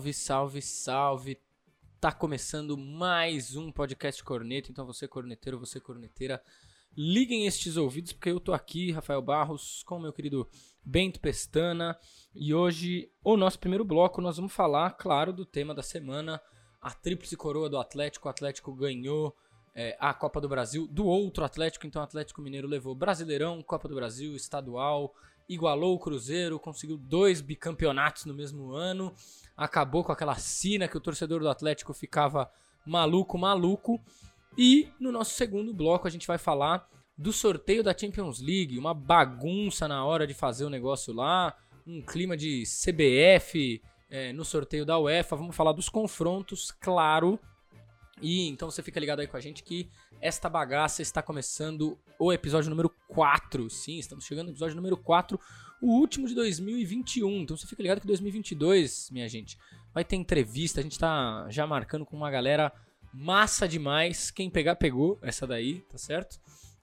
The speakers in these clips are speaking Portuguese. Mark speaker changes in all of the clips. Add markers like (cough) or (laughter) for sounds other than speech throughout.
Speaker 1: Salve, salve, salve. Tá começando mais um podcast corneta, então você corneteiro, você corneteira, liguem estes ouvidos porque eu tô aqui, Rafael Barros, com meu querido Bento Pestana, e hoje o nosso primeiro bloco nós vamos falar, claro, do tema da semana, a tríplice coroa do Atlético, o Atlético ganhou é, a Copa do Brasil do outro Atlético, então o Atlético Mineiro levou Brasileirão, Copa do Brasil, Estadual, igualou o Cruzeiro, conseguiu dois bicampeonatos no mesmo ano, acabou com aquela sina que o torcedor do Atlético ficava maluco, maluco. E no nosso segundo bloco a gente vai falar do sorteio da Champions League, uma bagunça na hora de fazer o negócio lá, um clima de CBF é, no sorteio da UEFA. Vamos falar dos confrontos, claro. E então você fica ligado aí com a gente que esta bagaça está começando o episódio número 4. Sim, estamos chegando no episódio número 4 o último de 2021. Então você fica ligado que 2022, minha gente, vai ter entrevista. A gente tá já marcando com uma galera massa demais. Quem pegar, pegou essa daí, tá certo?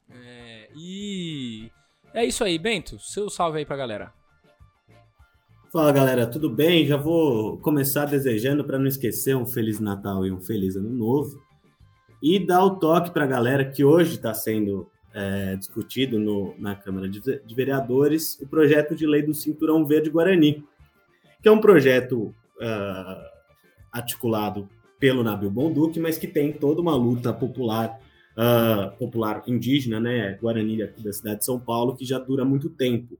Speaker 1: É, e é isso aí, Bento. Seu salve aí pra galera.
Speaker 2: Fala galera, tudo bem? Já vou começar desejando para não esquecer um Feliz Natal e um Feliz Ano Novo. E dar o toque para a galera que hoje está sendo é, discutido no, na Câmara de, de, Vereadores o projeto de lei do Cinturão Verde Guarani, que é um projeto uh, articulado pelo Nabil Bonduque, mas que tem toda uma luta popular, uh, popular indígena, né, Guarani aqui da cidade de São Paulo, que já dura muito tempo.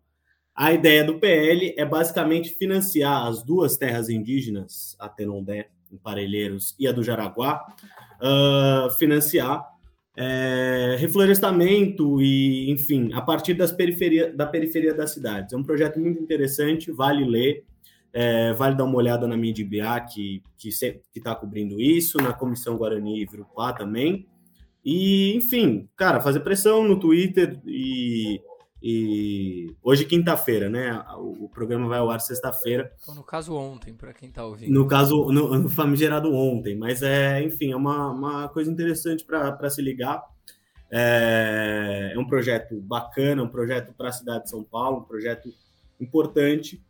Speaker 2: A ideia do PL é basicamente financiar as duas terras indígenas, a Tenondé, em Parelheiros, e a do Jaraguá, uh, financiar é, reflorestamento e, enfim, a partir das periferia, da periferia das cidades. É um projeto muito interessante, vale ler, é, vale dar uma olhada na mídia IBA, que está cobrindo isso, na Comissão Guarani e Virupá também. E, enfim, cara, fazer pressão no Twitter e e hoje, quinta-feira, né? O, programa vai ao ar sexta-feira.
Speaker 1: Então, no caso, ontem, para quem está ouvindo.
Speaker 2: No caso, no, no famigerado ontem. Mas, é, enfim, é uma, uma coisa interessante para se ligar. É, é um projeto bacana, um projeto para a cidade de São Paulo, um projeto importante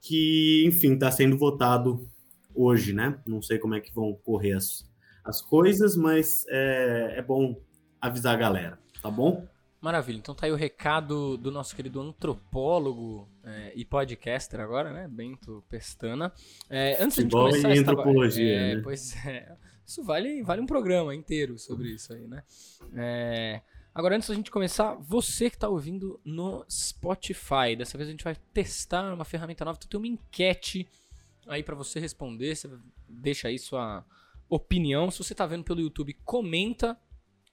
Speaker 2: que, enfim, está sendo votado hoje, né? Não sei como é que vão correr as, as coisas, mas é, é bom avisar a galera, tá bom?
Speaker 1: Maravilha, então tá aí o recado do nosso querido antropólogo é, e podcaster agora, né? Bento Pestana. É, antes de começar
Speaker 2: antropologia,
Speaker 1: é,
Speaker 2: né?
Speaker 1: Pois é, isso vale, vale um programa inteiro sobre isso aí, né? É, agora, antes da gente começar, você que tá ouvindo no Spotify, dessa vez a gente vai testar uma ferramenta nova, então tem uma enquete aí para você responder, você deixa aí sua opinião. Se você tá vendo pelo YouTube, comenta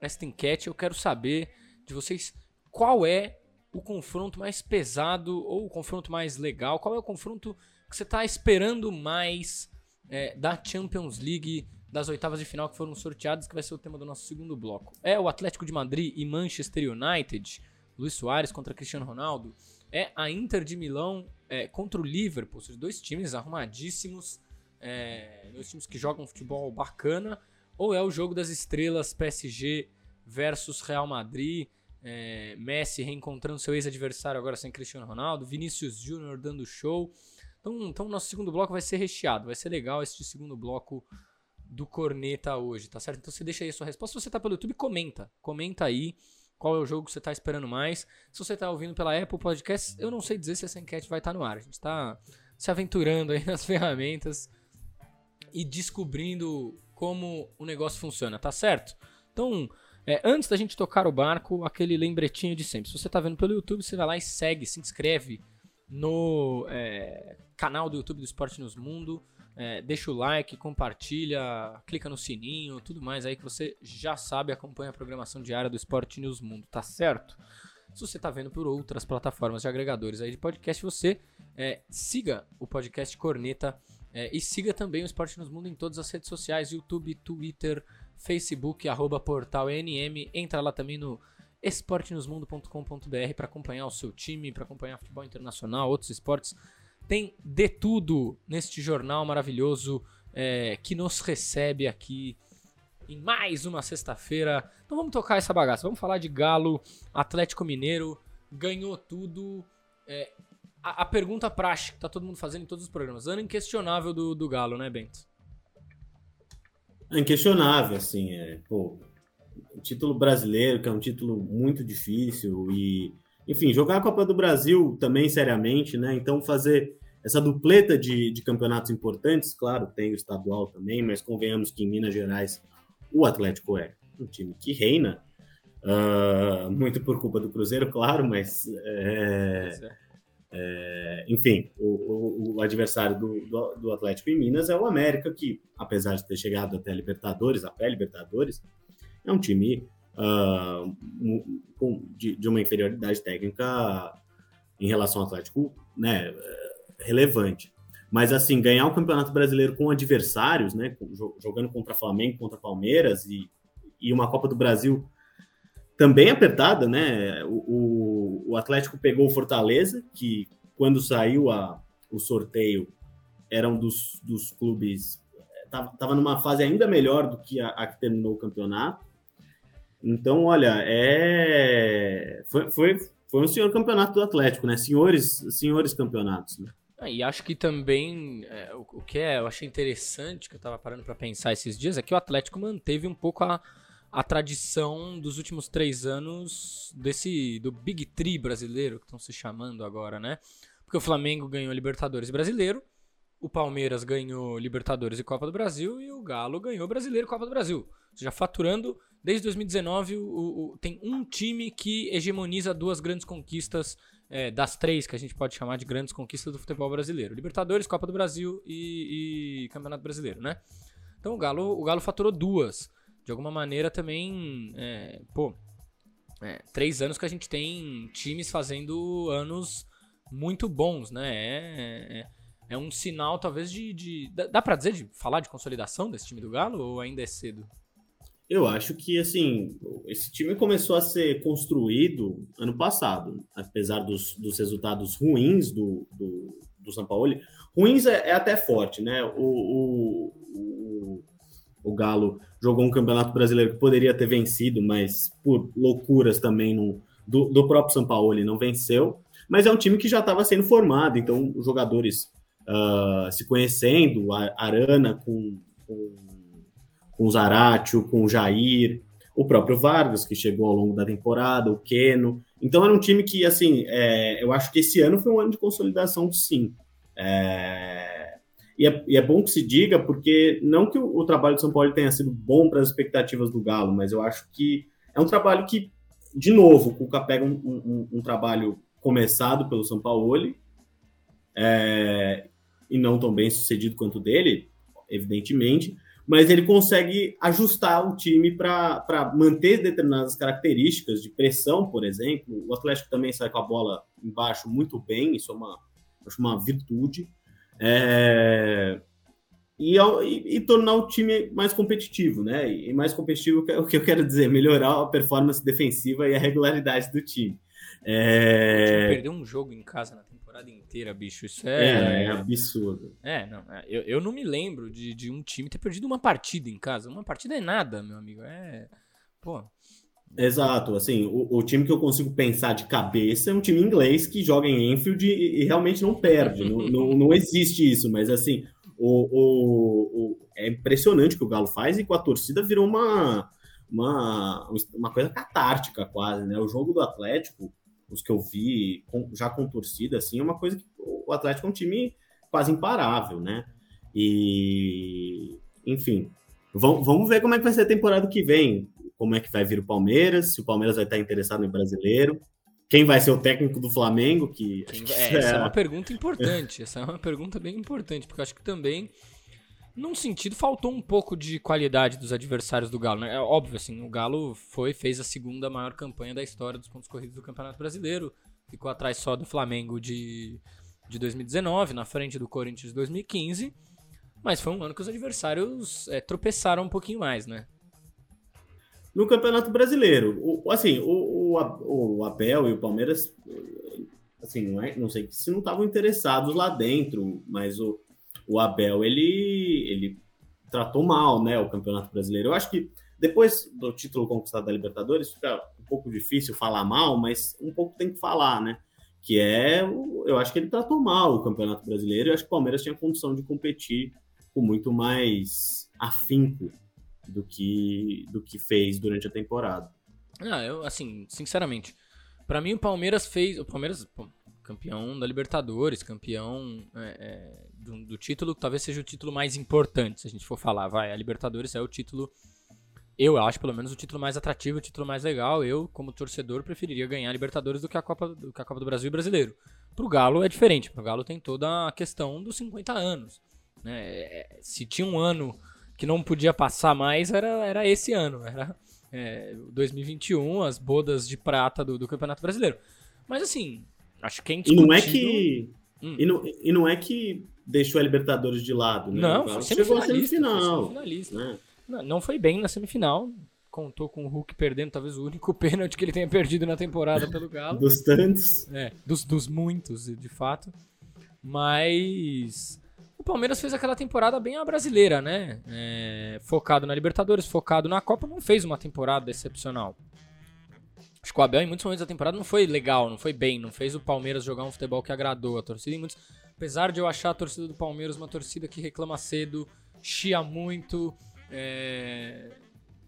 Speaker 1: esta enquete, eu quero saber de vocês qual é o confronto mais pesado ou o confronto mais legal? Qual é o confronto que você está esperando mais é, da Champions League das oitavas de final que foram sorteadas, que vai ser o tema do nosso segundo bloco? É o Atlético de Madrid e Manchester United, Luiz Soares contra Cristiano Ronaldo? É a Inter de Milão é, contra o Liverpool, os dois times arrumadíssimos, é, dois times que jogam futebol bacana? Ou é o jogo das estrelas PSG versus Real Madrid? é, Messi reencontrando seu ex-adversário agora sem Cristiano Ronaldo, Vinícius Júnior dando show. Então, então, nosso segundo bloco vai ser recheado, vai ser legal este segundo bloco do Corneta hoje, tá certo? Então você deixa aí a sua resposta. Se você tá pelo YouTube, comenta. Comenta aí qual é o jogo que você tá esperando mais. Se você tá ouvindo pela Apple Podcast, eu não sei dizer se essa enquete vai estar tá no ar. A gente tá se aventurando aí (laughs) nas ferramentas e descobrindo como o negócio funciona, tá certo? Então, é, antes da gente tocar o barco, aquele lembretinho de sempre. Se você está vendo pelo YouTube, você vai lá e segue, se inscreve no é, canal do YouTube do Esporte News Mundo. É, deixa o like, compartilha, clica no sininho, tudo mais aí que você já sabe, acompanha a programação diária do Esporte News Mundo, tá certo? Se você está vendo por outras plataformas de agregadores aí de podcast, você é, siga o podcast Corneta é, e siga também o Esporte News Mundo em todas as redes sociais, YouTube, Twitter, Facebook, arroba portal NM. Entra lá também no esportenewsmundo.com.br para acompanhar o seu time, para acompanhar futebol internacional, outros esportes. Tem de tudo neste jornal maravilhoso é, que nos recebe aqui em mais uma sexta-feira. Então vamos tocar essa bagaça. Vamos falar de Galo, Atlético Mineiro, ganhou tudo. É, a, a, pergunta prática que tá todo mundo fazendo em todos os programas. Ano inquestionável do, do Galo, né, Bento?
Speaker 2: É inquestionável, assim. É, pô, o título brasileiro, que é um título muito difícil, e, enfim, jogar a Copa do Brasil também seriamente, né? Então, fazer essa dupleta de, de campeonatos importantes, claro, tem o estadual também, mas convenhamos que em Minas Gerais o Atlético é um time que reina, uh, muito por culpa do Cruzeiro, claro, mas. É, é, enfim, o, o, o adversário do, do, do, Atlético em Minas é o América, que, apesar de ter chegado até a Libertadores, até Libertadores, é um time uh, de, de, uma inferioridade técnica em relação ao Atlético né, relevante. Mas, assim, ganhar o Campeonato Brasileiro com adversários, né, jogando contra Flamengo, contra Palmeiras e, e uma Copa do Brasil também apertada, né? O, o, Atlético pegou o Fortaleza, que quando saiu a, o sorteio era um dos, dos clubes. Estava numa fase ainda melhor do que a, a, que terminou o campeonato. Então, olha, é, foi, foi, foi um senhor campeonato do Atlético, né? Senhores, senhores campeonatos, né?
Speaker 1: Ah, e acho que também é, o, o, que é, eu achei interessante que eu estava parando para pensar esses dias é que o Atlético manteve um pouco a, a tradição dos últimos três anos desse do Big Three brasileiro, que estão se chamando agora, né? Porque o Flamengo ganhou Libertadores Brasileiro, o Palmeiras ganhou Libertadores e Copa do Brasil e o Galo ganhou Brasileiro e Copa do Brasil. Ou seja, faturando desde 2019 o, o, tem um time que hegemoniza duas grandes conquistas é, das três que a gente pode chamar de grandes conquistas do futebol brasileiro: Libertadores, Copa do Brasil e, e Campeonato Brasileiro, né? Então o Galo, o Galo faturou duas de alguma maneira também, é, pô, é, três anos que a gente tem times fazendo anos muito bons, né? É, é, é um sinal, talvez, de. de dá, pra dizer de falar de consolidação desse time do Galo ou ainda é cedo?
Speaker 2: Eu acho que, assim, esse time começou a ser construído ano passado, apesar dos, dos resultados ruins do, do, do São Paulo. Ruins é, é até forte, né? O, o, o Galo jogou um campeonato brasileiro que poderia ter vencido, mas por loucuras também no, do, do próprio São Paulo ele não venceu. Mas é um time que já estava sendo formado, então os jogadores uh, se conhecendo, a Arana com, com, com o Zaratio, com o Jair, o próprio Vargas, que chegou ao longo da temporada, o Keno. Então era um time que, assim, é, eu acho que esse ano foi um ano de consolidação, sim. É, e é, e é, bom que se diga, porque não que o, o trabalho de São Paulo tenha sido bom para as expectativas do Galo, mas eu acho que é um trabalho que, de novo, o Cuca pega um, um, um trabalho começado pelo São Paulo é, e não tão bem sucedido quanto o dele, evidentemente, mas ele consegue ajustar o time para manter determinadas características de pressão, por exemplo. O Atlético também sai com a bola embaixo muito bem, isso é uma, acho uma virtude. É, e, e, e, tornar o time mais competitivo, né? E mais competitivo, o que eu quero dizer, melhorar a performance defensiva e a regularidade do time.
Speaker 1: É... Perdeu um jogo em casa na temporada inteira, bicho. Isso é.
Speaker 2: É, é absurdo.
Speaker 1: É, não. É, eu, eu não me lembro de, de um time ter perdido uma partida em casa. Uma partida é nada, meu amigo. É. Pô.
Speaker 2: Exato, assim, o, o, time que eu consigo pensar de cabeça é um time inglês que joga em Enfield e, e realmente não perde, não, (laughs) não, não, existe isso, mas assim, o, o, é impressionante o que o Galo faz e com a torcida virou uma, uma, uma coisa catártica quase, né? O jogo do Atlético, os que eu vi com, já com torcida, assim, é uma coisa que o Atlético é um time quase imparável, né? E, enfim, vamos, vamos ver como é que vai ser a temporada que vem como é que vai vir o Palmeiras, se o Palmeiras vai estar interessado no brasileiro, quem vai ser o técnico do Flamengo, que,
Speaker 1: que é, é... essa é uma pergunta importante, essa é uma pergunta bem importante, porque eu acho que também num sentido faltou um pouco de qualidade dos adversários do Galo, né? É óbvio assim, o Galo foi fez a segunda maior campanha da história dos pontos corridos do Campeonato Brasileiro, ficou atrás só do Flamengo de de 2019, na frente do Corinthians de 2015. Mas foi um ano que os adversários é, tropeçaram um pouquinho mais, né?
Speaker 2: No Campeonato Brasileiro. O, assim, o, o, o, Abel e o Palmeiras, assim, não, é, não sei se não estavam interessados lá dentro, mas o, o Abel, ele, ele tratou mal, né, o Campeonato Brasileiro. Eu acho que depois do título conquistado da Libertadores, fica um pouco difícil falar mal, mas um pouco tem que falar, né? que é, eu acho que ele tratou mal o Campeonato Brasileiro, e acho que o Palmeiras tinha condição de competir com muito mais afinco do que, do que fez durante a temporada.
Speaker 1: Ah, eu, assim, sinceramente, para mim o Palmeiras fez. O Palmeiras, campeão da Libertadores, campeão é, é, do, do, título, talvez seja o título mais importante, se a gente for falar. Vai, a Libertadores é o título. Eu acho, pelo menos, o título mais atrativo, o título mais legal. Eu, como torcedor, preferiria ganhar a Libertadores do que a Copa do, que a Copa do Brasil e Brasileiro. Pro Galo é diferente. Pro Galo tem toda a questão dos 50 anos. Né? É, se tinha um ano que não podia passar mais, era, era esse ano. Era é, 2021, as bodas de prata do, do, Campeonato Brasileiro. Mas assim, acho que é
Speaker 2: E não é que. Hum. E, não, e não é que deixou a Libertadores de lado, né?
Speaker 1: Não, foi chegou a semifinal. Né? Não, não foi bem na semifinal. Contou com o Hulk perdendo, talvez o único (laughs) pênalti que ele tenha perdido na temporada pelo Galo.
Speaker 2: dos tantos.
Speaker 1: É, dos, dos muitos, de fato. Mas Palmeiras fez aquela temporada bem a brasileira, né? É, focado na Libertadores, focado na Copa, não fez uma temporada excepcional. Acho que o Abel, em muitos momentos da temporada, não foi legal, não foi bem, não fez o Palmeiras jogar um futebol que agradou a torcida. Muitos, apesar de eu achar a torcida do Palmeiras uma torcida que reclama cedo, chia muito, é,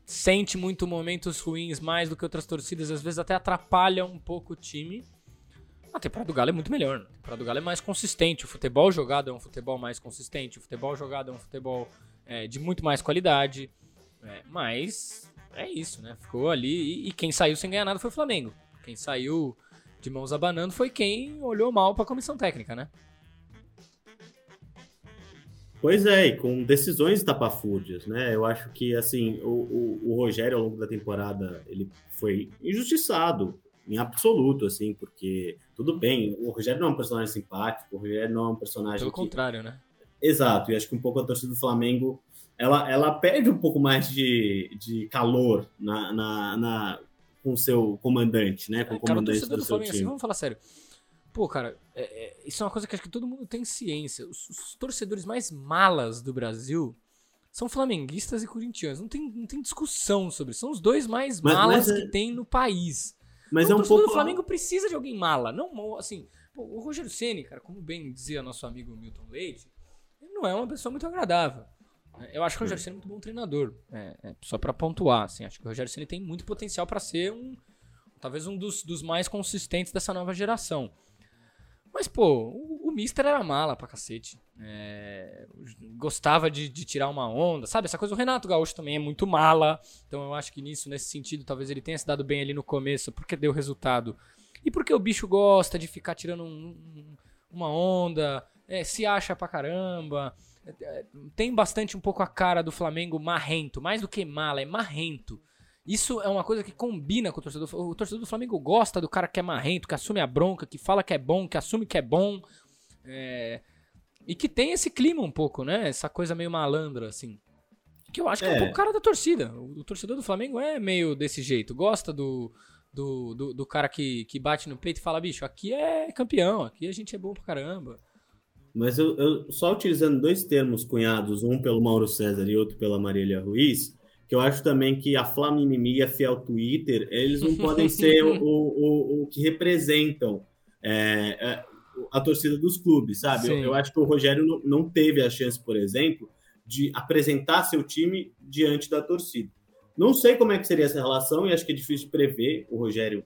Speaker 1: sente muito momentos ruins mais do que outras torcidas, às vezes até atrapalha um pouco o time. A temporada do Galo é muito melhor. Né? A temporada do Galo é mais consistente. O futebol jogado é um futebol mais consistente. O futebol jogado é um futebol é, de muito mais qualidade. É, mas é isso, né? Ficou ali. E, e, quem saiu sem ganhar nada foi o Flamengo. Quem saiu de mãos abanando foi quem olhou mal para a comissão técnica, né?
Speaker 2: Pois é, e com decisões tapafúrdias, né? Eu acho que, assim, o, o, o Rogério, ao longo da temporada, ele foi injustiçado em absoluto, assim, porque tudo bem, o Rogério não é um personagem simpático, o Rogério não é um personagem.
Speaker 1: Pelo que... contrário, né?
Speaker 2: Exato, e acho que um pouco a torcida do Flamengo ela, ela perde um pouco mais de, de calor na, na, na com o seu comandante, né? Com o comandante
Speaker 1: cara, do, do seu Flamengo, assim, time. Assim, vamos falar sério. Pô, cara, é, é, isso é uma coisa que acho que todo mundo tem ciência. Os, os, torcedores mais malas do Brasil são flamenguistas e corintianos. Não tem, não tem discussão sobre isso. São os dois mais mas, malas mas é... que tem no país.
Speaker 2: Mas então, é um pouco.
Speaker 1: O Flamengo precisa de alguém mala. Não, assim, pô, o Rogério Ceni, cara, como bem dizia nosso amigo Milton Leite, ele não é uma pessoa muito agradável. Eu acho que o Rogério Ceni é muito bom treinador. É, é, só para pontuar, assim, acho que o Rogério Ceni tem muito potencial para ser um, talvez um dos, dos mais consistentes dessa nova geração. Mas, pô, o, o Mister era mala pra cacete. É, gostava de, de, tirar uma onda, sabe? Essa coisa, o Renato Gaúcho também é muito mala. Então eu acho que nisso, nesse sentido, talvez ele tenha se dado bem ali no começo, porque deu resultado. E porque o bicho gosta de ficar tirando um, um, uma onda, é, se acha pra caramba. É, é, tem bastante um pouco a cara do Flamengo marrento, mais do que mala, é marrento. Isso é uma coisa que combina com o torcedor. O torcedor do Flamengo gosta do cara que é marrento, que assume a bronca, que fala que é bom, que assume que é bom. É... E que tem esse clima um pouco, né? Essa coisa meio malandra, assim. Que eu acho que é, é um pouco cara da torcida. O, o, torcedor do Flamengo é meio desse jeito. Gosta do, do, do, do, cara que, que bate no peito e fala, bicho, aqui é campeão, aqui a gente é bom pra caramba.
Speaker 2: Mas eu, eu só utilizando dois termos cunhados, um pelo Mauro César e outro pela Marília Ruiz, que eu acho também que a Flamimimi e a Fiel Twitter, eles não podem ser (laughs) o, o, o que representam é, é, a torcida dos clubes, sabe? Eu, eu, acho que o Rogério não, não teve a chance, por exemplo, de apresentar seu time diante da torcida. Não sei como é que seria essa relação e acho que é difícil prever. O Rogério,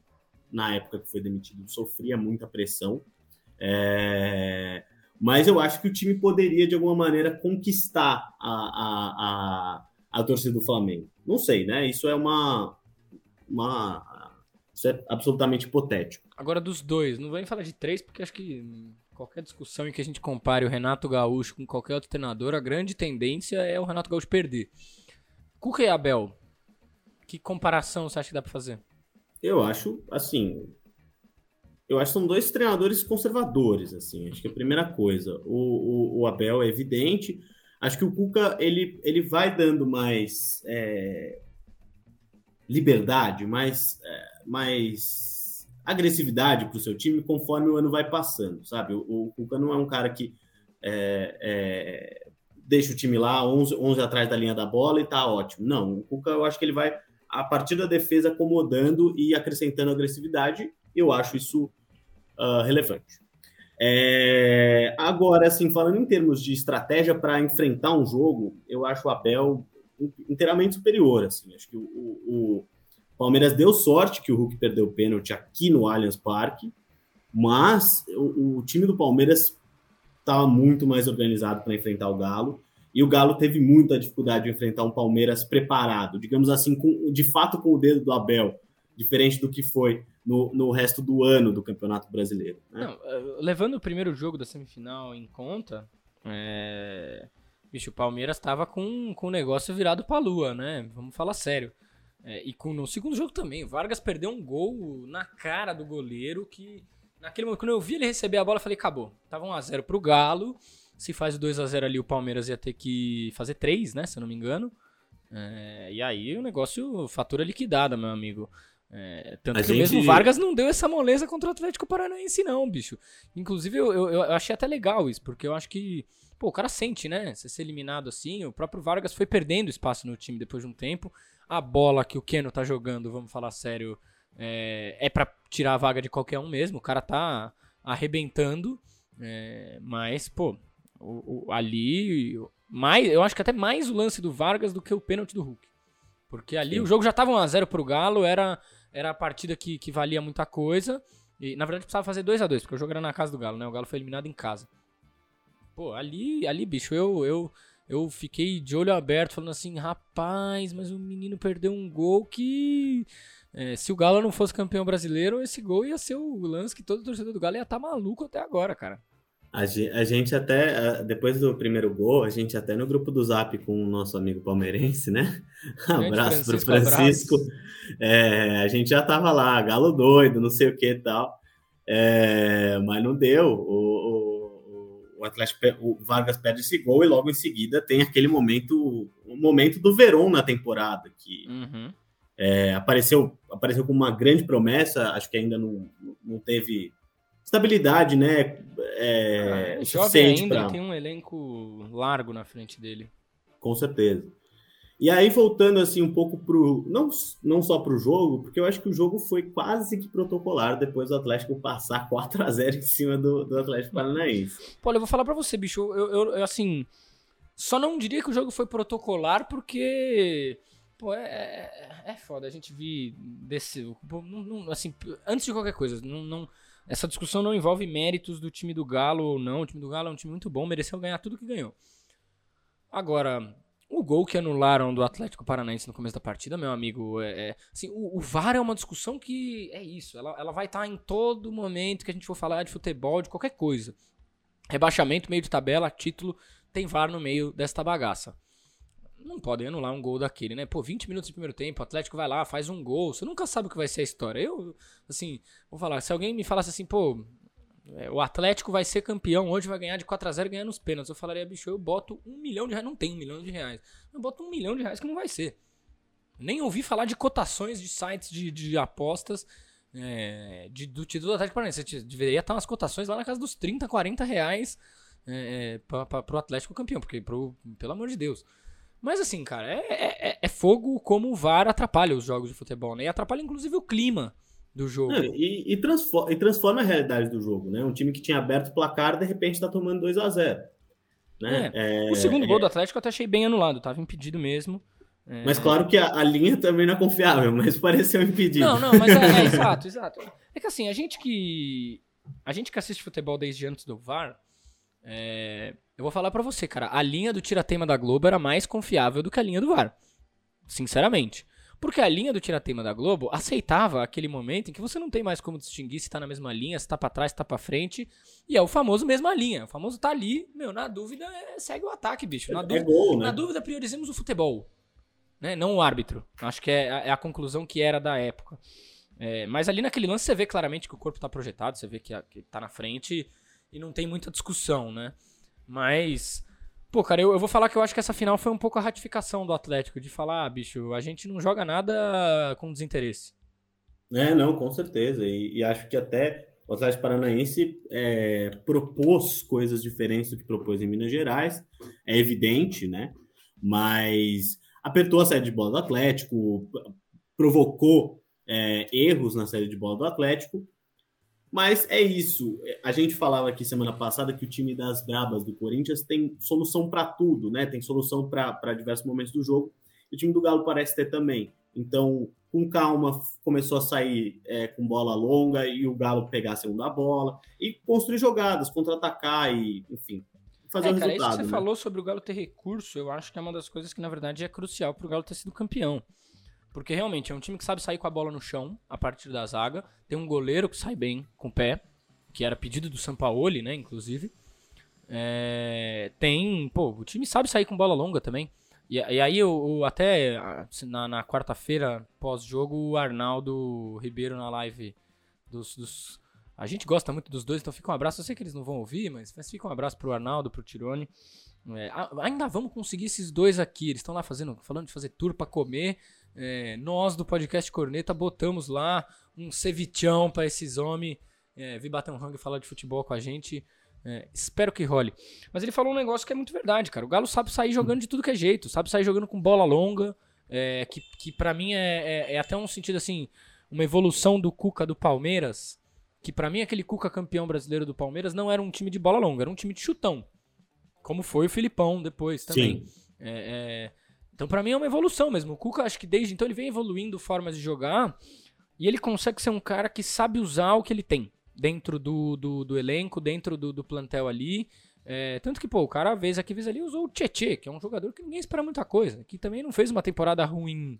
Speaker 2: na época que foi demitido, sofria muita pressão. É... Mas eu acho que o time poderia, de alguma maneira, conquistar a, a, a a torcida do Flamengo? Não sei, né? Isso é uma. uma isso é absolutamente hipotético.
Speaker 1: Agora, dos dois, não vem falar de três, porque acho que qualquer discussão em que a gente compare o Renato Gaúcho com qualquer outro treinador, a grande tendência é o Renato Gaúcho perder. Cuca e Abel, que comparação você acha que dá para fazer?
Speaker 2: Eu acho, assim, eu acho que são dois treinadores conservadores, assim. Acho que a primeira coisa, o, o, o Abel é evidente, Acho que o Cuca ele, ele vai dando mais é, liberdade, mais, é, mais agressividade para o seu time conforme o ano vai passando, sabe? O, o Cuca não é um cara que é, é deixa o time lá 11, 11 atrás da linha da bola e tá ótimo. Não, o Cuca eu acho que ele vai a partir da defesa acomodando e acrescentando agressividade. Eu acho isso uh, relevante. É, agora, assim, falando em termos de estratégia para enfrentar um jogo, eu acho o Abel inteiramente superior. Assim. Acho que o, o, Palmeiras deu sorte que o Hulk perdeu o pênalti aqui no Allianz Parque, mas o, o time do Palmeiras estava muito mais organizado para enfrentar o Galo. E o Galo teve muita dificuldade de enfrentar um Palmeiras preparado, digamos assim, com, de fato com o dedo do Abel, diferente do que foi no, no resto do ano do Campeonato Brasileiro. Né? Não,
Speaker 1: eh, levando o primeiro jogo da semifinal em conta, é... bicho, o Palmeiras estava com, com o negócio virado para a lua, né? Vamos falar sério. É, e com, no segundo jogo também, o Vargas perdeu um gol na cara do goleiro que naquele momento, quando eu vi ele receber a bola, eu falei, acabou. Tava 1x0 pro Galo. Se faz o 2x0 ali, o Palmeiras ia ter que fazer 3, né? Se eu não me engano. É, e aí o negócio, fatura liquidada, meu amigo. É, tanto a que gente... o mesmo Vargas não deu essa moleza contra o Atlético Paranaense, não, bicho. Inclusive, eu, eu, eu, achei até legal isso, porque eu acho que. Pô, o cara sente, né? Você ser eliminado assim. O próprio Vargas foi perdendo espaço no time depois de um tempo. A bola que o Keno tá jogando, vamos falar sério, é, é para tirar a vaga de qualquer um mesmo. O cara tá arrebentando. É, mas, pô, o, o, ali. Mais, eu acho que até mais o lance do Vargas do que o pênalti do Hulk. Porque ali Sim. o jogo já tava 1x0 pro Galo, era era a partida que, que valia muita coisa. E, na verdade, precisava fazer 2 a 2 porque o jogo era na casa do Galo, né? O Galo foi eliminado em casa. Pô, ali, ali bicho, eu, eu, eu fiquei de olho aberto, falando assim, rapaz, mas o menino perdeu um gol que. É, se o Galo não fosse campeão brasileiro, esse gol ia ser o lance que todo torcedor do Galo ia estar tá maluco até agora, cara.
Speaker 2: A gente até, depois do primeiro gol, a gente até no grupo do Zap com o nosso amigo palmeirense, né? (laughs) Abraço para o Francisco. É, a gente já tava lá, galo doido, não sei o que e tal. É, mas não deu. O, o, o Atlético, o Vargas perde esse gol e logo em seguida tem aquele momento, o momento do Verón na temporada, que uhum. é, apareceu, apareceu com uma grande promessa, acho que ainda não, não teve estabilidade, né?
Speaker 1: É, ah, jovem ainda pra... tem um elenco largo na frente dele.
Speaker 2: Com certeza. E aí, voltando assim um pouco pro. Não, não só pro jogo, porque eu acho que o jogo foi quase que protocolar depois do Atlético passar (laughs) 4 a 0 em cima do, do Atlético Paranaense.
Speaker 1: Pô, eu vou falar para você, bicho. Eu, eu, eu, assim. Só não diria que o jogo foi protocolar, porque. Pô, é, é, é foda. A gente vi desse. Não, não, assim, antes de qualquer coisa, não, não essa discussão não envolve méritos do time do Galo ou não. O time do Galo é um time muito bom, mereceu ganhar tudo que ganhou. Agora, o gol que anularam do Atlético Paranaense no começo da partida, meu amigo, é, é assim, o, o, VAR é uma discussão que é isso. Ela, ela vai estar tá em todo momento que a gente for falar de futebol, de qualquer coisa. Rebaixamento, meio de tabela, título, tem VAR no meio desta bagaça não podem anular um gol daquele, né? Pô, 20 minutos de primeiro tempo, o Atlético vai lá, faz um gol. Você nunca sabe o que vai ser a história. Eu, assim, vou falar, se alguém me falasse assim, pô, é, o Atlético vai ser campeão, hoje vai ganhar de 4x0 e ganhar nos pênaltis. Eu falaria, bicho, eu boto um milhão de reais. Não tem um milhão de reais. Eu boto um milhão de reais que não vai ser. Nem ouvi falar de cotações de sites de, de apostas é, de, do título do Atlético Paranaense. Você deveria estar nas cotações lá na casa dos 30, 40 reais é, é, para o Atlético campeão. Porque, pro, pelo amor de Deus. Mas assim, cara, é, é, é, é, fogo como o VAR atrapalha os jogos de futebol, né? E atrapalha inclusive o clima do jogo.
Speaker 2: Não, e, e, transforma, e, transforma, a realidade do jogo, né? Um time que tinha aberto o placar, de repente tá tomando 2 a 0 né?
Speaker 1: É, é, o segundo gol do Atlético eu até achei bem anulado, tava impedido mesmo.
Speaker 2: É. Mas claro que a, a, linha também não é confiável, (laughs) mas pareceu impedido.
Speaker 1: Não, não, mas é, (laughs) exato, exato. É que assim, a gente que. A gente que assiste futebol desde antes do VAR, é, eu vou falar para você, cara, a linha do tiratema da Globo era mais confiável do que a linha do VAR. Sinceramente. Porque a linha do tiratema da Globo aceitava aquele momento em que você não tem mais como distinguir se tá na mesma linha, se tá pra trás, se tá pra frente. E é o famoso mesma linha. O famoso tá ali, meu, na dúvida, é, segue o ataque, bicho. Na, é, dúvida, gol, né? na dúvida, priorizemos o futebol. Né? Não o árbitro. Acho que é, é a conclusão que era da época. É, mas ali naquele lance você vê claramente que o corpo tá projetado, você vê que, a, que tá na frente e não tem muita discussão, né? Mas, pô, cara, eu, eu vou falar que eu acho que essa final foi um pouco a ratificação do Atlético, de falar, ah, bicho, a gente não joga nada com desinteresse.
Speaker 2: É, não, com certeza. E, e acho que até o Atlético Paranaense é, propôs coisas diferentes do que propôs em Minas Gerais, é evidente, né? Mas apertou a série de bola do Atlético, provocou é, erros na série de bola do Atlético, Mas é isso. A gente falava aqui semana passada que o time das Brabas do Corinthians tem solução para tudo, né? Tem solução para diversos momentos do jogo. E o time do Galo parece ter também. Então, com calma, começou a sair é, com bola longa e o Galo pegar a segunda bola e construir jogadas, contra-atacar e, enfim, fazer
Speaker 1: é,
Speaker 2: o
Speaker 1: cara,
Speaker 2: resultado.
Speaker 1: Isso que você
Speaker 2: né?
Speaker 1: falou sobre o Galo ter recurso, eu acho que é uma das coisas que, na verdade, é crucial para o Galo ter sido campeão. Porque realmente é um time que sabe sair com a bola no chão, a partir da zaga. Tem um goleiro que sai bem com o pé, que era pedido do Sampaoli, né, inclusive. É, tem, pô, o time sabe sair com bola longa também. E, e aí, o, até na, na quarta-feira, pós-jogo, o Arnaldo Ribeiro na live dos, dos, A gente gosta muito dos dois, então fica um abraço. Eu sei que eles não vão ouvir, mas, mas fica um abraço pro Arnaldo, pro Tirone. É, ainda vamos conseguir esses dois aqui. Eles estão lá fazendo, falando de fazer tour para comer. É, nós do podcast Corneta botamos lá um cevichão para esses homens é, vir bater um rango e falar de futebol com a gente. É, espero que role. Mas ele falou um negócio que é muito verdade, cara. O Galo sabe sair jogando de tudo que é jeito, sabe sair jogando com bola longa, é, que, que para mim é, é, é, até um sentido assim, uma evolução do Cuca do Palmeiras. Que para mim aquele Cuca campeão brasileiro do Palmeiras não era um time de bola longa, era um time de chutão. Como foi o Filipão depois também. É, é, então para mim é uma evolução mesmo. O Cuca acho que desde então ele vem evoluindo formas de jogar e ele consegue ser um cara que sabe usar o que ele tem dentro do, do, do elenco, dentro do, do plantel ali. É, tanto que, pô, o cara, vez aqui, vez ali, usou o Tietê, que é um jogador que ninguém espera muita coisa, que também não fez uma temporada ruim,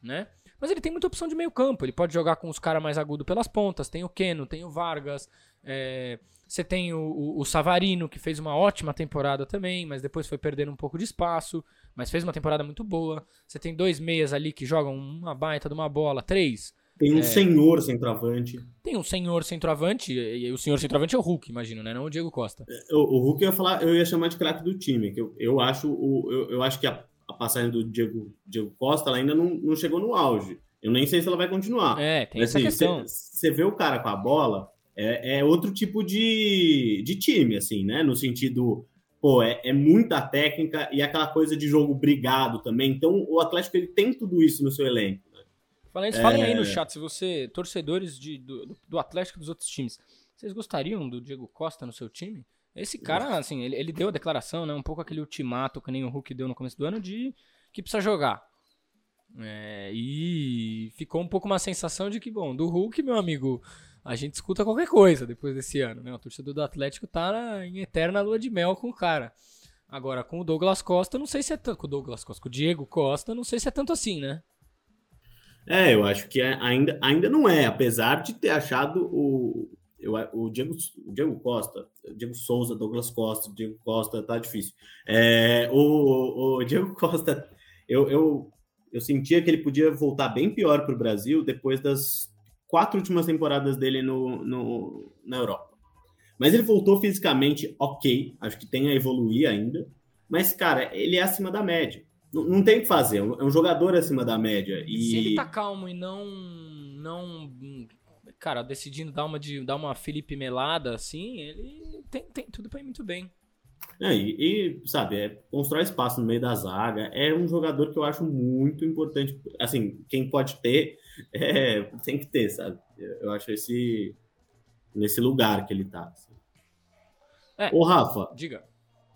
Speaker 1: né? Mas ele tem muita opção de meio campo, ele pode jogar com os caras mais agudos pelas pontas, tem o Keno, tem o Vargas, é, você tem o, o, o, Savarino, que fez uma ótima temporada também, mas depois foi perdendo um pouco de espaço, mas fez uma temporada muito boa. Você tem dois meias ali que jogam uma baita de uma bola, três.
Speaker 2: Tem um é, senhor centroavante.
Speaker 1: Tem um senhor centroavante, e o senhor centroavante é o Hulk, imagino, né? Não o Diego Costa.
Speaker 2: É, o, o Hulk eu ia falar, eu ia chamar de craque do time, que eu, eu acho o, eu, eu acho que a, a, passagem do Diego, Diego Costa ela ainda não, não chegou no auge. Eu nem sei se ela vai continuar.
Speaker 1: É, tem Mas, essa assim, questão.
Speaker 2: Você vê o cara com a bola, é, é outro tipo de, de time, assim, né? No sentido, pô, é, é, muita técnica e aquela coisa de jogo brigado também. Então, o Atlético ele tem tudo isso no seu elenco. Né?
Speaker 1: Falem, é... falem aí no chat, se você, torcedores de, do, do Atlético e dos outros times, vocês gostariam do Diego Costa no seu time? Esse cara, assim, ele, ele deu a declaração, né? Um pouco aquele ultimato que nem o Hulk deu no começo do ano de que precisa jogar. É, e ficou um pouco uma sensação de que, bom, do Hulk, meu amigo, a gente escuta qualquer coisa depois desse ano, né? O torcedor do Atlético tá em eterna lua de mel com o cara. Agora, com o Douglas Costa, não sei se é tanto. Com o Douglas Costa, com o Diego Costa, não sei se é tanto assim, né?
Speaker 2: É, eu acho que é, ainda, ainda não é, apesar de ter achado o, eu, o, Diego, o Diego Costa, Diego Souza, Douglas Costa, Diego Costa, tá difícil. É, o, o Diego Costa, eu, eu, eu sentia que ele podia voltar bem pior para o Brasil depois das quatro últimas temporadas dele no, no, na Europa. Mas ele voltou fisicamente ok, acho que tem a evoluir ainda. Mas, cara, ele é acima da média. Não, não tem o que fazer, é um jogador acima da média. E...
Speaker 1: Se ele tá calmo e não. não cara, decidindo dar uma, de, dar uma Felipe Melada assim, ele tem, tem tudo para ir muito bem.
Speaker 2: É, e, e, sabe, é, constrói espaço no meio da zaga. É um jogador que eu acho muito importante. Assim, quem pode ter, é, tem que ter, sabe? Eu acho esse. nesse lugar que ele tá. Assim.
Speaker 1: É,
Speaker 2: Ô, Rafa.
Speaker 1: Diga.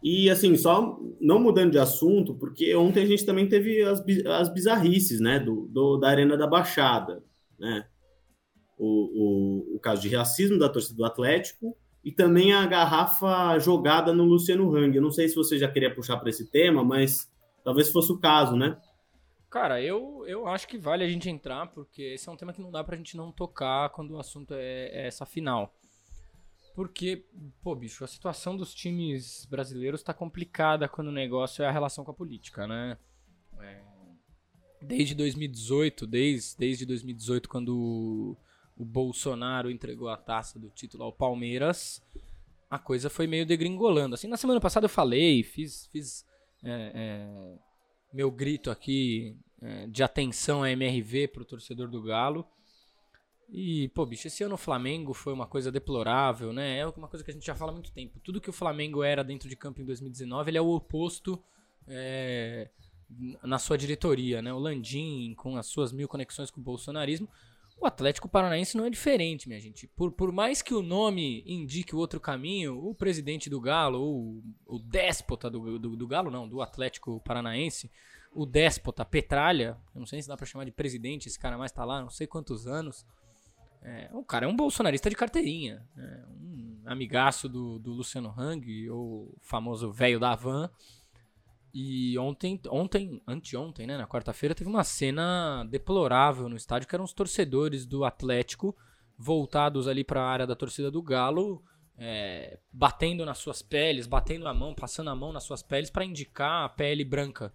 Speaker 2: E assim, só não mudando de assunto, porque ontem a gente também teve as, as bizarrices, né? Do, do, da Arena da Baixada, né? O, o, o caso de racismo da torcida do Atlético e também a garrafa jogada no Luciano Hang. Eu não sei se você já queria puxar para esse tema, mas talvez fosse o caso, né?
Speaker 1: Cara, eu, eu acho que vale a gente entrar, porque esse é um tema que não dá pra gente não tocar quando o assunto é, é essa final. Porque, pô, bicho, a situação dos times brasileiros tá complicada quando o negócio é a relação com a política, né? É, desde 2018, desde, desde 2018, quando o Bolsonaro entregou a taça do título ao Palmeiras, a coisa foi meio degringolando. Assim, na semana passada eu falei, fiz, fiz é, é, meu grito aqui é, de atenção à MRV pro torcedor do Galo. E, pô, bicho, esse ano o Flamengo foi uma coisa deplorável, né? É uma coisa que a gente já fala há muito tempo. Tudo que o Flamengo era dentro de campo em 2019, ele é o oposto é, na sua diretoria, né? O Landim, com as suas mil conexões com o bolsonarismo, O Atlético Paranaense não é diferente, minha gente. Por, por mais que o nome indique o outro caminho, o presidente do Galo, o, déspota do, do, do Galo, não, do Atlético Paranaense, o déspota Petralha, não sei se dá pra chamar de presidente, esse cara mais tá lá, não sei quantos anos. É, o cara é um bolsonarista de carteirinha, né? um amigaço do, do Luciano Hang, o famoso velho da van. E ontem, ontem, anteontem, né, na quarta-feira, teve uma cena deplorável no estádio, que eram os torcedores do Atlético voltados ali para a área da torcida do Galo, é, batendo nas suas peles, batendo a mão, passando a mão nas suas peles para indicar a pele branca.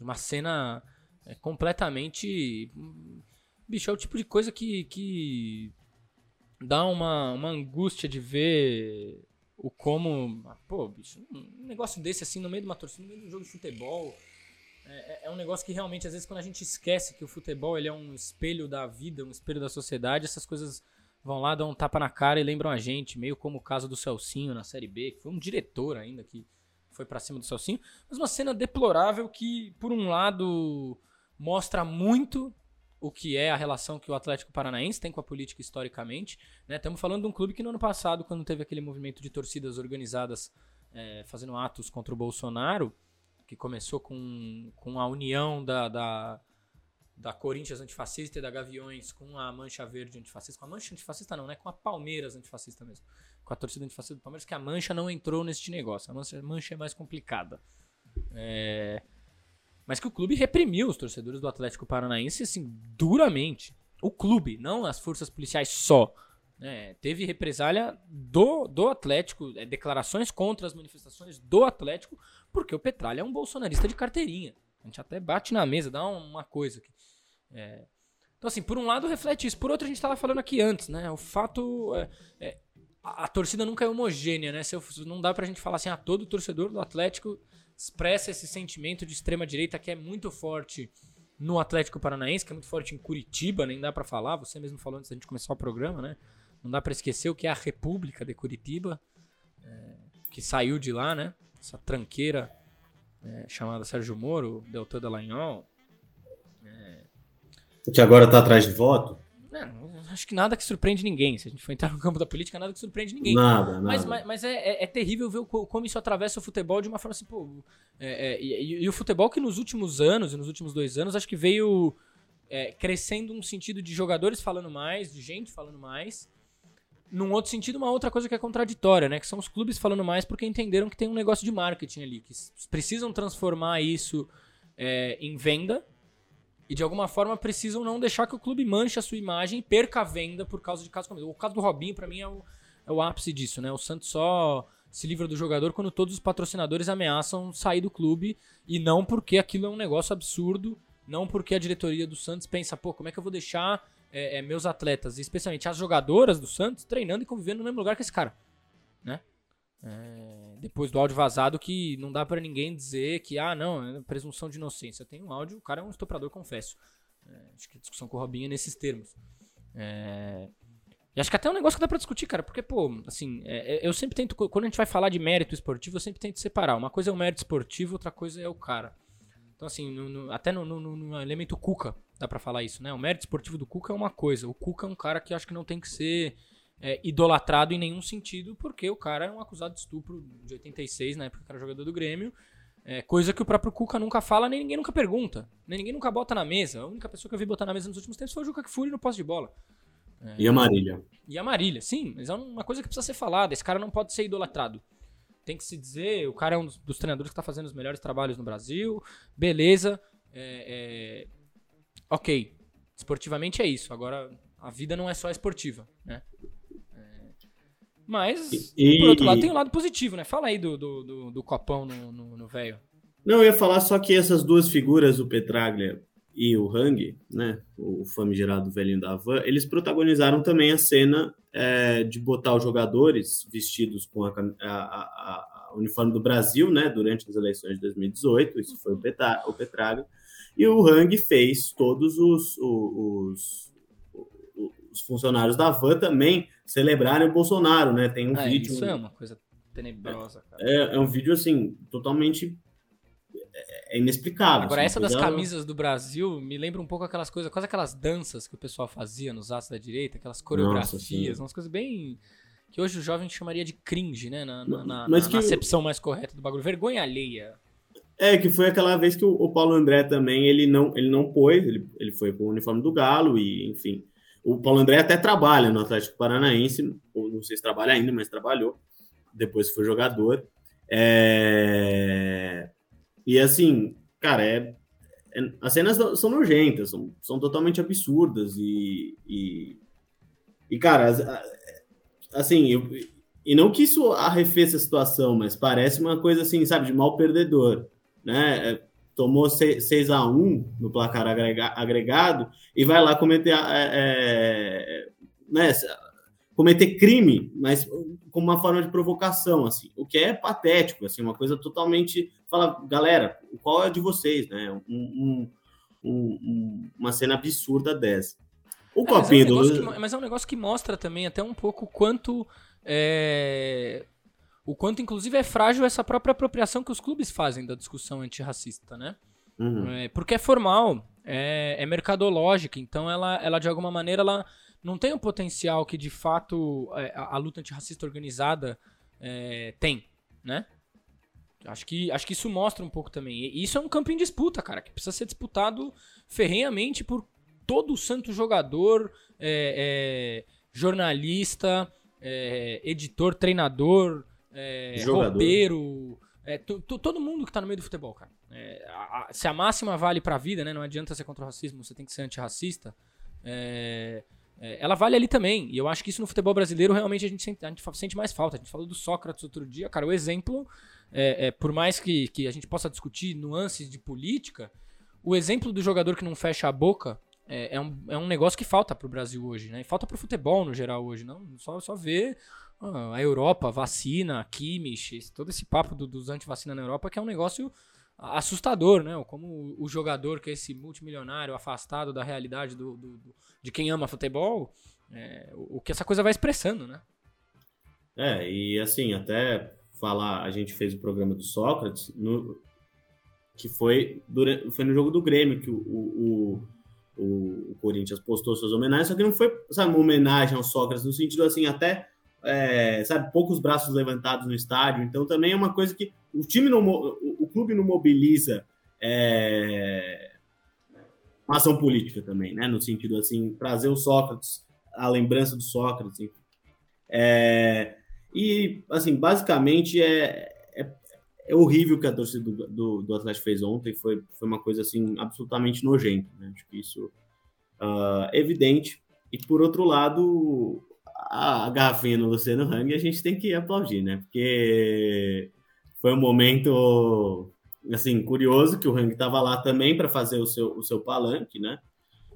Speaker 1: Uma cena é, completamente. Bicho, é o tipo de coisa que, que dá uma, uma angústia de ver o como. Pô, bicho, um negócio desse assim no meio de uma torcida, no meio de um jogo de futebol. É, é, é, um negócio que realmente, às vezes, quando a gente esquece que o futebol ele é um espelho da vida, um espelho da sociedade, essas coisas vão lá, dão um tapa na cara e lembram a gente, meio como o caso do Celcinho na Série B, que foi um diretor ainda que foi para cima do Celcinho. Mas uma cena deplorável que, por um lado, mostra muito o que é a relação que o Atlético Paranaense tem com a política historicamente. Né? Estamos falando de um clube que no ano passado, quando teve aquele movimento de torcidas organizadas é, fazendo atos contra o Bolsonaro, que começou com, com a união da, da, da Corinthians antifascista e da Gaviões com a Mancha Verde antifascista. Com a Mancha antifascista não, né? Com a Palmeiras antifascista mesmo. Com a torcida antifascista do Palmeiras, que a Mancha não entrou neste negócio. A Mancha, a mancha é mais complicada. É, mas que o clube reprimiu os torcedores do Atlético Paranaense, assim, duramente. O clube, não as forças policiais só. É, teve represália do, do Atlético, é, declarações contra as manifestações do Atlético, porque o Petralha é um bolsonarista de carteirinha. A gente até bate na mesa, dá uma coisa aqui. É, então, assim, por um lado reflete isso, por outro a gente estava falando aqui antes, né? O fato. É, é, a, a, torcida nunca é homogênea, né? Se eu, não dá pra gente falar assim, ah, todo torcedor do Atlético expressa esse sentimento de extrema direita que é muito forte no Atlético Paranaense, que é muito forte em Curitiba, nem dá para falar, você mesmo falou antes da gente começar o programa, né? Não dá para esquecer o que é a República de Curitiba, é, que saiu de lá, né? Essa tranqueira é, chamada Sérgio Moro, Deltan Dallagnol.
Speaker 2: É... Que agora tá atrás de voto?
Speaker 1: É, acho que nada que surpreende ninguém. Se a gente for entrar no campo da política, nada que surpreende ninguém.
Speaker 2: Nada, nada.
Speaker 1: Mas, mas, mas é, é, é, terrível ver como isso atravessa o futebol de uma forma assim, pô. É, é, e, e, o futebol que nos últimos anos, e nos últimos dois anos, acho que veio é, crescendo um sentido de jogadores falando mais, de gente falando mais. Num outro sentido, uma outra coisa que é contraditória, né? Que são os clubes falando mais porque entenderam que tem um negócio de marketing ali, que precisam transformar isso é, em venda e de alguma forma precisam não deixar que o clube manche a sua imagem e perca a venda por causa de casos como esse. O caso do Robinho, para mim, é o, é o ápice disso, né? O Santos só se livra do jogador quando todos os patrocinadores ameaçam sair do clube e não porque aquilo é um negócio absurdo, não porque a diretoria do Santos pensa, pô, como é que eu vou deixar é, é, meus atletas, especialmente as jogadoras do Santos, treinando e convivendo no mesmo lugar que esse cara, né? É, depois do áudio vazado que não dá para ninguém dizer que, ah, não, é presunção de inocência. Tem um áudio, o cara é um estuprador, confesso. É, acho que a discussão com o Robinho é nesses termos. É, e acho que até é um negócio que dá pra discutir, cara, porque, pô, assim, é, é, eu sempre tento, quando a gente vai falar de mérito esportivo, eu sempre tento separar. Uma coisa é o mérito esportivo, outra coisa é o cara. Então, assim, no, no, até no, no, elemento Cuca dá pra falar isso, né? O mérito esportivo do Cuca é uma coisa. O Cuca é um cara que acho que não tem que ser é, idolatrado em nenhum sentido, porque o cara é um acusado de estupro de 86, na época que era jogador do Grêmio. É, coisa que o próprio Cuca nunca fala, nem ninguém nunca pergunta. Nem ninguém nunca bota na mesa. A única pessoa que eu vi botar na mesa nos últimos tempos foi o Juca Kfouri no posse de bola.
Speaker 2: É, e a Marília.
Speaker 1: E a Marília, sim, mas é uma coisa que precisa ser falada. Esse cara não pode ser idolatrado. Tem que se dizer, o cara é um dos treinadores que está fazendo os melhores trabalhos no Brasil. Beleza. É, é... Ok. Esportivamente é isso. Agora, a vida não é só esportiva, né? Mas, e, por outro lado, tem um lado positivo, né? Fala aí do, do, do, do copão no velho.
Speaker 2: Não, eu ia falar só que essas duas figuras, o Petraglia e o Hang, né? O famigerado velhinho da van, eles protagonizaram também a cena é, de botar os jogadores vestidos com a, a, a, a, uniforme do Brasil, né? Durante as eleições de 2018. Isso foi o, Petra, o Petraglia. E o Hang fez todos os, os, os, os funcionários da van também celebrarem o Bolsonaro, né? Tem um
Speaker 1: é,
Speaker 2: vídeo.
Speaker 1: Isso é uma coisa tenebrosa, cara.
Speaker 2: É, é um vídeo assim, totalmente é inexplicável.
Speaker 1: Agora, assim, essa das camisas do Brasil me lembra um pouco aquelas coisas, quase aquelas danças que o pessoal fazia nos atos da direita, aquelas coreografias, Nossa, umas coisas bem. que hoje o jovem chamaria de cringe, né? Na, na, na, na acepção mais correta do bagulho. Vergonha alheia.
Speaker 2: É, que foi aquela vez que o, o, Paulo André também, ele não, ele não pôs, ele, ele foi com o uniforme do Galo e, enfim. O Paulo André até trabalha no Atlético Paranaense, ou não sei se trabalha ainda, mas trabalhou. Depois foi jogador. É... E assim, cara, é, é, as cenas são nojentas, são, são totalmente absurdas e, e, e cara, assim, eu, e não que isso arrefeça a situação, mas parece uma coisa assim, sabe, de mal perdedor né? Tomou 6 a 1 no placar agregado e vai lá cometer, é, é, né, cometer crime, mas com uma forma de provocação, assim, o que é patético, assim, uma coisa totalmente. Fala, galera, qual é de vocês, né? Um, um, um, uma cena absurda dessa.
Speaker 1: O é, copinho mas é um do... que, mas é um negócio que mostra também até um pouco quanto é, o quanto, inclusive, é frágil essa própria apropriação que os clubes fazem da discussão antirracista, né? Uhum. É, porque é formal, é, é, mercadológica, então ela, ela, de alguma maneira, ela não tem o potencial que, de fato, é, a, a luta antirracista organizada é, tem, né? Acho que, acho que isso mostra um pouco também. E isso é um campo em disputa, cara, que precisa ser disputado ferrenhamente por todo o santo jogador, é, é, jornalista, editor, treinador, é, roupeiro, é, todo mundo que tá no meio do futebol, cara. É, a, a, se a máxima vale pra vida, né? Não adianta ser contra o racismo, você tem que ser antirracista. É, é, ela vale ali também. E eu acho que isso no futebol brasileiro realmente a gente sente, a gente sente mais falta. A gente falou do Sócrates outro dia, cara. O exemplo, é, é, por mais que, que a gente possa discutir nuances de política, o exemplo do jogador que não fecha a boca é, é, um, é um negócio que falta pro Brasil hoje, né? E falta pro futebol no geral hoje, não? Só, só ver a Europa, vacina, Kimmich, todo esse papo do, dos antivacina na Europa, que é um negócio assustador, né? Como o jogador, que é esse multimilionário afastado da realidade do, do, do de quem ama futebol, é, o, o que essa coisa vai expressando, né?
Speaker 2: É, e assim, até falar, a gente fez o programa do Sócrates, no, que foi, durante, foi no jogo do Grêmio que o, o, o, o Corinthians postou suas homenagens, só que não foi, sabe, uma homenagem ao Sócrates, no sentido assim, até é, sabe, poucos braços levantados no estádio. Então também é uma coisa que o time não, o, clube não mobiliza é, uma ação política também, né? No sentido assim, trazer o Sócrates, a lembrança do Sócrates. É, e assim, basicamente é, é, é, horrível o que a torcida do, do, do, Atlético fez ontem. Foi, foi uma coisa assim absolutamente nojenta. Né? Acho que isso uh, é evidente. E por outro lado, a garrafinha no Luciano Hang, a gente tem que aplaudir, né? Porque foi um momento assim curioso que o Hang estava lá também para fazer o seu, o seu palanque, né?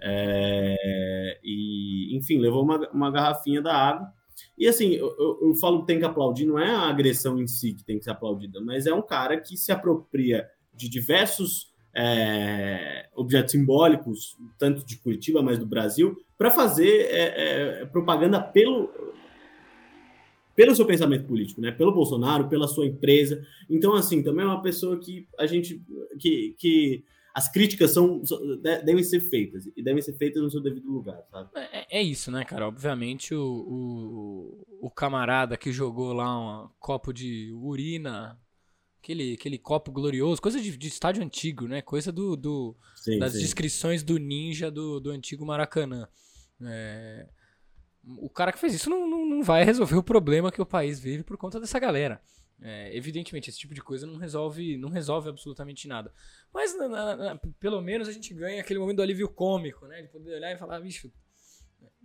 Speaker 2: É, e enfim, levou uma, uma garrafinha da água. E assim, eu, eu, eu falo que tem que aplaudir, não é a agressão em si que tem que ser aplaudida, mas é um cara que se apropria de diversos é, objetos simbólicos, tanto de Curitiba, mas do Brasil, para fazer é, é, propaganda pelo, pelo seu pensamento político, né? Pelo Bolsonaro, pela sua empresa. Então, assim, também é uma pessoa que a gente que, que as críticas são devem ser feitas e devem ser feitas no seu devido lugar, sabe?
Speaker 1: É, é isso, né, cara? Obviamente o, o, o camarada que jogou lá um copo de urina Aquele, aquele copo glorioso, coisa de, de estádio antigo, né? Coisa do, do sim, das sim. descrições do ninja do, do antigo Maracanã. É, o cara que fez isso não, não, não, vai resolver o problema que o país vive por conta dessa galera. É, evidentemente, esse tipo de coisa não resolve, não resolve absolutamente nada. Mas na, na, pelo menos a gente ganha aquele momento do alívio cômico, né? De poder olhar e falar, bicho,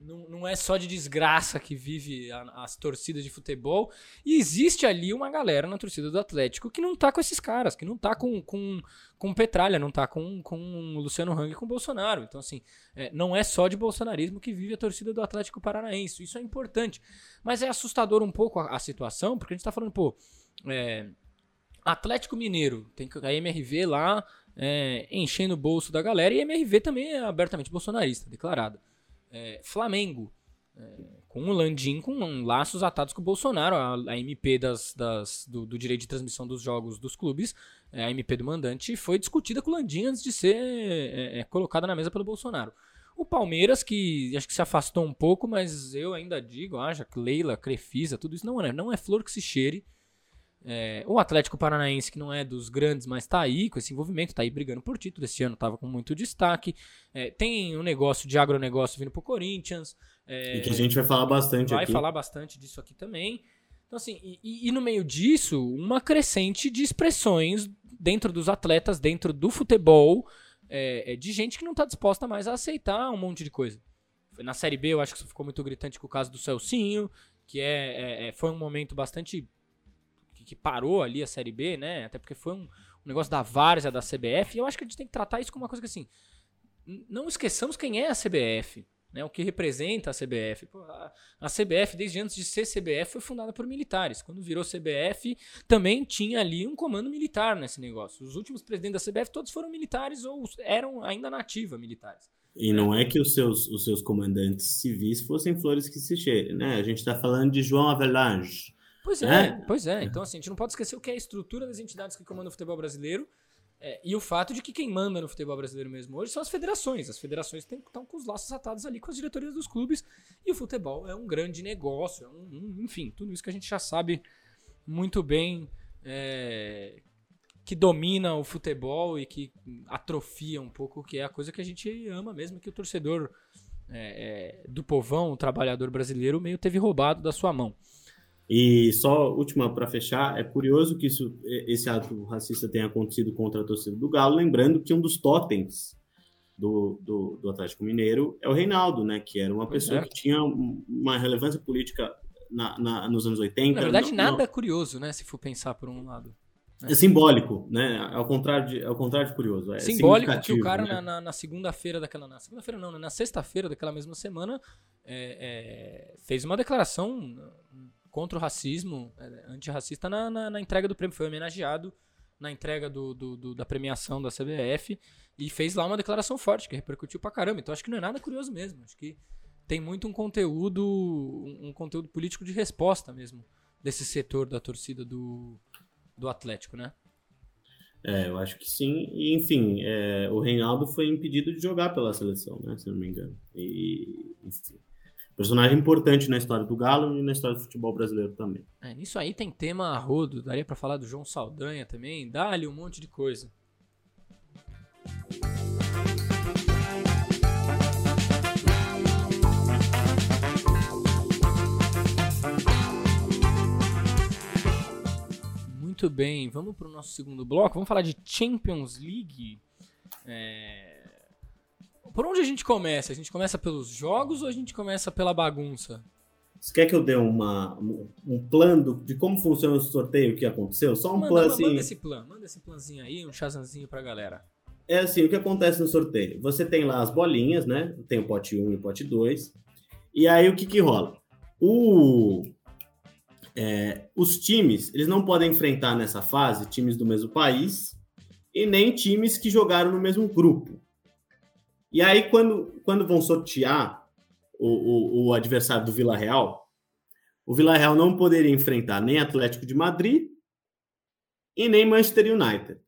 Speaker 1: não, não é só de desgraça que vive a, as torcidas de futebol. E existe ali uma galera na torcida do Atlético que não tá com esses caras, que não tá com, com, com Petralha, não tá com, com Luciano Hang e com Bolsonaro. Então, assim, é, não é só de bolsonarismo que vive a torcida do Atlético Paranaense. Isso é importante. Mas é assustador um pouco a, a situação, porque a gente tá falando, pô. É, Atlético Mineiro, tem a MRV lá é, enchendo o bolso da galera, e a MRV também é abertamente bolsonarista, declarada. É, Flamengo. É, com o Landim com laços atados com o Bolsonaro, a, a MP das, das do, do, direito de transmissão dos jogos dos clubes, é, a MP do mandante, foi discutida com o Landim antes de ser é, é, colocada na mesa pelo Bolsonaro. O Palmeiras, que acho que se afastou um pouco, mas eu ainda digo, acho que Leila, Crefisa, tudo isso não é, não é flor que se cheire. É, o Atlético Paranaense, que não é dos grandes, mas tá aí com esse envolvimento, tá aí brigando por título. Esse ano tava com muito destaque. É, tem um negócio de agronegócio vindo pro Corinthians.
Speaker 2: É, e que a gente vai falar bastante
Speaker 1: vai
Speaker 2: aqui.
Speaker 1: Vai falar bastante disso aqui também. Então, assim, e, e, no meio disso, uma crescente de expressões dentro dos atletas, dentro do futebol, é, é, de gente que não tá disposta mais a aceitar um monte de coisa. Na Série B, eu acho que isso ficou muito gritante com o caso do Celcinho, que é, é foi um momento bastante que, que, parou ali a Série B, né? Até porque foi um, um negócio da várzea da CBF. E eu acho que a gente tem que tratar isso como uma coisa que assim. Não esqueçamos quem é a CBF. Né, o que representa a CBF. Pô, a, a, CBF, desde antes de ser CBF, foi fundada por militares. Quando virou CBF, também tinha ali um comando militar nesse negócio. Os últimos presidentes da CBF todos foram militares ou eram ainda nativa militares.
Speaker 2: E não é que os seus, os seus comandantes civis fossem flores que se cheirem, né? A gente está falando de João Avelange,
Speaker 1: Pois é, é, pois é. Então, assim, a gente não pode esquecer o que é a estrutura das entidades que comandam o futebol brasileiro é, e o fato de que quem manda no futebol brasileiro mesmo hoje são as federações. As federações estão com os laços atados ali com as diretorias dos clubes e o futebol é um grande negócio. É um, um, enfim, tudo isso que a gente já sabe muito bem é, que domina o futebol e que atrofia um pouco que é a coisa que a gente ama mesmo, que o torcedor é, é do povão, o trabalhador brasileiro, meio teve roubado da sua mão.
Speaker 2: E só última para fechar, é curioso que isso, esse ato racista tenha acontecido contra a torcida do Galo, lembrando que um dos totens do, do, do Atlético Mineiro é o Reinaldo, né? Que era uma pessoa é. que tinha uma relevância política na, na, nos anos 80.
Speaker 1: Na verdade, não, nada não. é curioso, né? Se for pensar por um lado.
Speaker 2: Né? É simbólico, né? Ao contrário de, ao contrário de curioso. É
Speaker 1: simbólico que o cara né? na, na, na segunda-feira daquela. Na segunda-feira não, né? na sexta-feira daquela mesma semana é, é, fez uma declaração contra o racismo, é, antirracista, na, na, na, entrega do prêmio. Foi homenageado na entrega do, do, do, da premiação da CBF e fez lá uma declaração forte, que repercutiu pra caramba. Então acho que não é nada curioso mesmo. Acho que tem muito um conteúdo, um, um conteúdo político de resposta mesmo desse setor da torcida do, do Atlético, né?
Speaker 2: É, eu acho que sim. E, enfim, é, o Reinaldo foi impedido de jogar pela seleção, né? Se não me engano. E, enfim personagem importante na história do Galo e na história do futebol brasileiro também.
Speaker 1: É, nisso aí tem tema rodo, daria para falar do João Saldanha também, dá-lhe um monte de coisa. Muito bem, vamos para o nosso segundo bloco. Vamos falar de Champions League. É, por onde a gente começa? A gente começa pelos jogos ou a gente começa pela bagunça?
Speaker 2: Você quer que eu dê uma, um plano de como funciona o sorteio que aconteceu? Só um
Speaker 1: manda,
Speaker 2: plano assim.
Speaker 1: Manda esse plano, manda esse planzinho aí, um chazanzinho pra galera.
Speaker 2: É assim, o que acontece no sorteio? Você tem lá as bolinhas, né? Tem o pote 1 e o pote 2. E aí o que que rola? O, é, os times, eles não podem enfrentar nessa fase times do mesmo país e nem times que jogaram no mesmo grupo. E aí, quando, quando vão sortear o, o, o adversário do Vila Real, o Vila Real não poderia enfrentar nem Atlético de Madrid e nem Manchester United.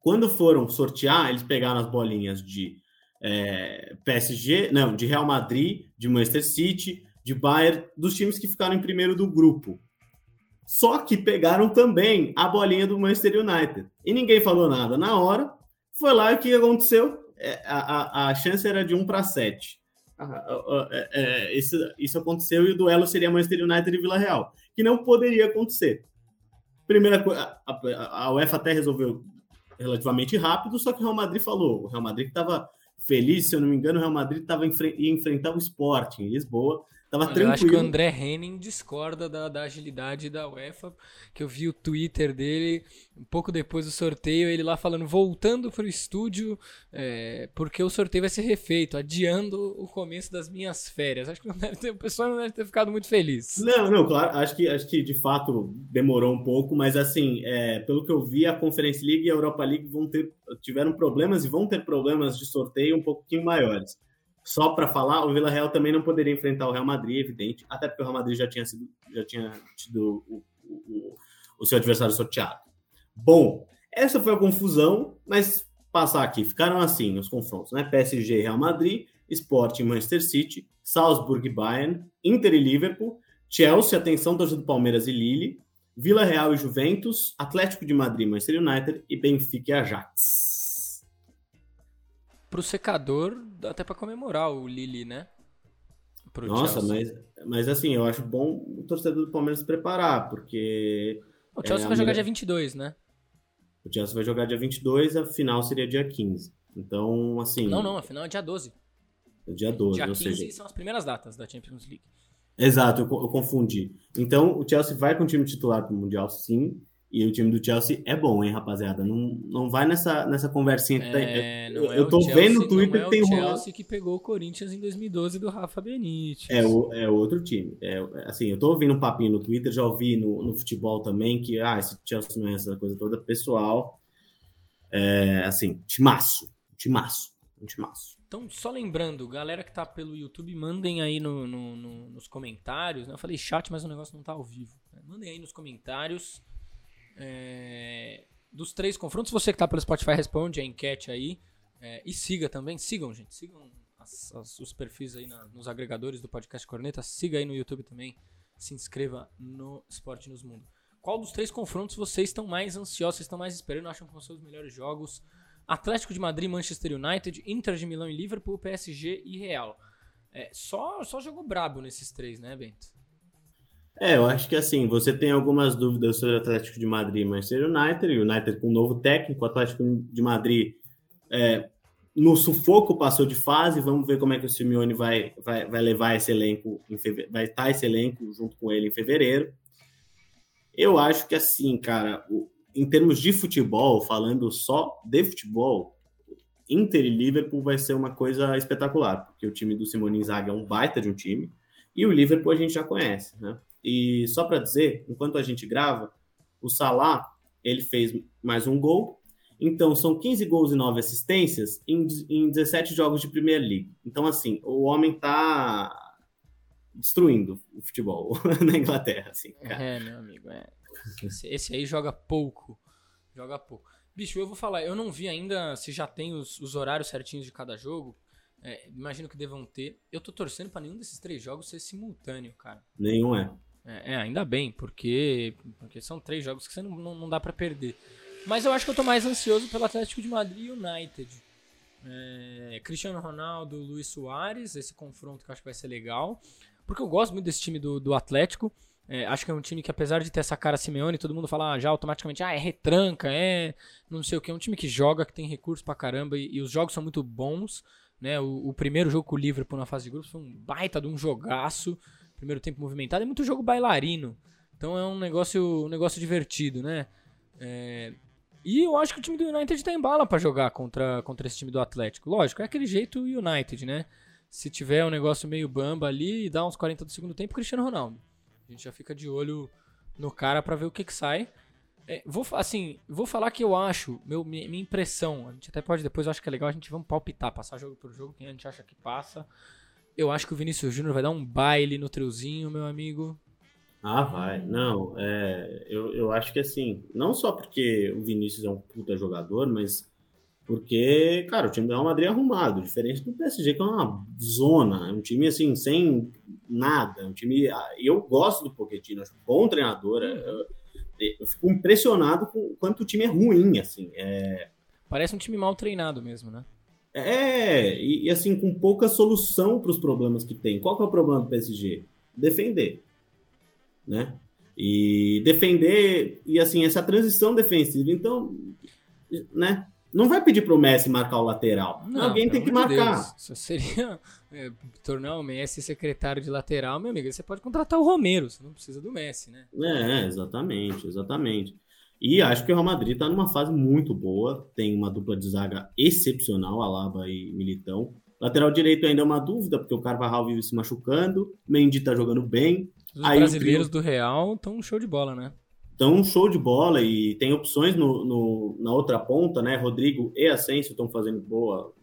Speaker 2: Quando foram sortear, eles pegaram as bolinhas de é, PSG, não, de Real Madrid, de Manchester City, de Bayern, dos times que ficaram em primeiro do grupo. Só que pegaram também a bolinha do Manchester United. E ninguém falou nada na hora. Foi lá e o que aconteceu? É, a, a, chance era de 1 para 7. É, é, isso, isso aconteceu e o duelo seria Manchester United e Vila Real, que não poderia acontecer. Primeira coisa, a, a UEFA até resolveu relativamente rápido, só que o Real Madrid falou. O Real Madrid estava feliz, se eu não me engano, o Real Madrid tava ia enfrentar o Sporting em Lisboa Tava Olha, tranquilo. Eu
Speaker 1: acho que o André Henning discorda da, da, agilidade da UEFA, que eu vi o Twitter dele um pouco depois do sorteio, ele lá falando, voltando pro estúdio, é, porque o sorteio vai ser refeito, adiando o começo das minhas férias. Acho que não deve ter, o pessoal não deve ter ficado muito feliz.
Speaker 2: Não, não, claro, acho que, acho que de fato demorou um pouco, mas assim, é, pelo que eu vi, a Conference League e a Europa League vão ter, tiveram problemas e vão ter problemas de sorteio um pouquinho maiores. Só para falar, o Vila Real também não poderia enfrentar o Real Madrid, evidente, até porque o Real Madrid já tinha sido, já tinha tido o, o, o seu adversário sorteado. Bom, essa foi a confusão, mas passar aqui, ficaram assim os confrontos, né? PSG Real Madrid, Sporting Manchester City, Salzburg Bayern, Inter e Liverpool, Chelsea, atenção, torcida do Palmeiras e Lille, Vila Real e Juventus, Atlético de Madrid, Manchester United e Benfica e Ajax.
Speaker 1: Pro secador, dá até para comemorar o Lille, né?
Speaker 2: Pro Nossa, mas, mas assim, eu acho bom o torcedor do Palmeiras se preparar, porque.
Speaker 1: O Chelsea é, vai jogar dia 22, né?
Speaker 2: O Chelsea vai jogar dia 22, a final seria dia 15. Então, assim.
Speaker 1: Não, não, a final é dia 12.
Speaker 2: É dia 12,
Speaker 1: dia
Speaker 2: ou
Speaker 1: 15
Speaker 2: seja...
Speaker 1: são as primeiras datas da Champions League.
Speaker 2: Exato, eu, eu, confundi. Então, o Chelsea vai com o time titular para o Mundial, sim. E o time do Chelsea é bom, hein, rapaziada? Não, não vai nessa, nessa conversinha que tá
Speaker 1: é,
Speaker 2: Eu,
Speaker 1: é
Speaker 2: eu tô
Speaker 1: Chelsea,
Speaker 2: vendo no Twitter
Speaker 1: que
Speaker 2: tem
Speaker 1: o Chelsea que pegou o Corinthians em 2012 do Rafa Benítez.
Speaker 2: É, o, é outro time. É, assim, eu tô ouvindo um papinho no Twitter, já ouvi no, no futebol também que, ah, esse Chelsea não é essa coisa toda. Pessoal, é, assim, timaço. Timaço. Timaço.
Speaker 1: Então, só lembrando, galera que tá pelo YouTube, mandem aí no, no, no, nos comentários. Né? Eu falei chat, mas o negócio não tá ao vivo. Né? Mandem aí nos comentários é, dos três confrontos. Você que tá pelo Spotify, responde a enquete aí. É, e siga também, sigam, gente. Sigam as, as, os perfis aí na, nos agregadores do podcast Corneta. Siga aí no YouTube também. Se inscreva no Esporte Nos Mundo. Qual dos três confrontos vocês estão mais ansiosos, estão mais esperando, acham que vão ser os melhores jogos? Atlético de Madrid, Manchester United, Inter de Milão e Liverpool, PSG e Real. É, só, só jogou brabo nesses três, né, Bento?
Speaker 2: É, eu acho que assim, você tem algumas dúvidas sobre o Atlético de Madrid e Manchester United, o United com um novo técnico, o Atlético de Madrid é, no sufoco passou de fase, vamos ver como é que o Simeone vai, vai, vai levar esse elenco, feve... vai estar esse elenco junto com ele em fevereiro. Eu acho que assim, cara, o, em termos de futebol, falando só de futebol, Inter e Liverpool vai ser uma coisa espetacular, porque o time do Simone Inzaghi é um baita de um time, e o Liverpool a gente já conhece, né? E só para dizer, enquanto a gente grava, o Salah, ele fez mais um gol, então são 15 gols e 9 assistências em, em 17 jogos de Premier League. Então, assim, o homem tá destruindo o futebol (laughs) na Inglaterra, assim,
Speaker 1: cara. É, meu amigo, é. Esse, esse, aí joga pouco. Joga pouco. Bicho, eu vou falar, eu não vi ainda se já tem os, os horários certinhos de cada jogo. É, imagino que devam ter. Eu tô torcendo para nenhum desses três jogos ser simultâneo, cara.
Speaker 2: Nenhum é.
Speaker 1: É, é ainda bem, porque, porque são três jogos que você não, não, não, dá para perder. Mas eu acho que eu tô mais ansioso pelo Atlético de Madrid e United. É, Cristiano Ronaldo, Luiz Soares, esse confronto que eu acho que vai ser legal. Porque eu gosto muito desse time do, do Atlético. É, acho que é um time que, apesar de ter essa cara Simeone, todo mundo fala ah, já automaticamente, ah, é retranca, é não sei o que. É um time que joga, que tem recursos pra caramba e, e os jogos são muito bons. Né? O, o, primeiro jogo com o Liverpool na fase de grupos foi um baita de um jogaço. Primeiro tempo movimentado. É muito jogo bailarino. Então é um negócio, um negócio divertido, né? É, e eu acho que o time do United tem bala para jogar contra, contra esse time do Atlético. Lógico, é aquele jeito United, né? Se tiver um negócio meio bamba ali e dá uns 40 do segundo tempo, Cristiano Ronaldo. A gente já fica de olho no cara para ver o que, que sai. É, vou, assim, vou falar que eu acho, meu, minha, impressão, a gente até pode depois, eu acho que é legal a gente vamos palpitar, passar jogo por jogo, quem a gente acha que passa. Eu acho que o Vinícius Júnior vai dar um baile no triozinho, meu amigo.
Speaker 2: Ah, vai. Não, é, eu, eu acho que assim, não só porque o Vinícius é um puta jogador, mas porque, cara, o time do Real Madrid é arrumado, diferente do PSG, que é uma zona, é um time assim, sem nada. É um time. Ah, eu gosto do Pochettino, acho bom treinador. É, eu, eu fico impressionado com o quanto o time é ruim, assim. É...
Speaker 1: Parece um time mal treinado mesmo, né?
Speaker 2: É, e, e assim, com pouca solução para os problemas que tem. Qual que é o problema do PSG? Defender. Né? E defender, e assim, essa transição defensiva. Então, né? não vai pedir pro Messi marcar o lateral. Não, Alguém tem que marcar.
Speaker 1: Deus, isso seria é, tornar o Messi secretário de lateral, meu amigo. Você pode contratar o Romero, você não precisa do Messi, né?
Speaker 2: É, exatamente, exatamente. E acho que o Real Madrid está numa fase muito boa. Tem uma dupla de zaga excepcional, Alaba e Militão. Lateral direito ainda é uma dúvida, porque o Carvajal vive se machucando. Mendy tá jogando bem.
Speaker 1: Os Aí brasileiros trio... do Real estão show de bola, né?
Speaker 2: Então, show de bola e tem opções no, no, na outra ponta, né? Rodrigo e Asensio estão fazendo boa,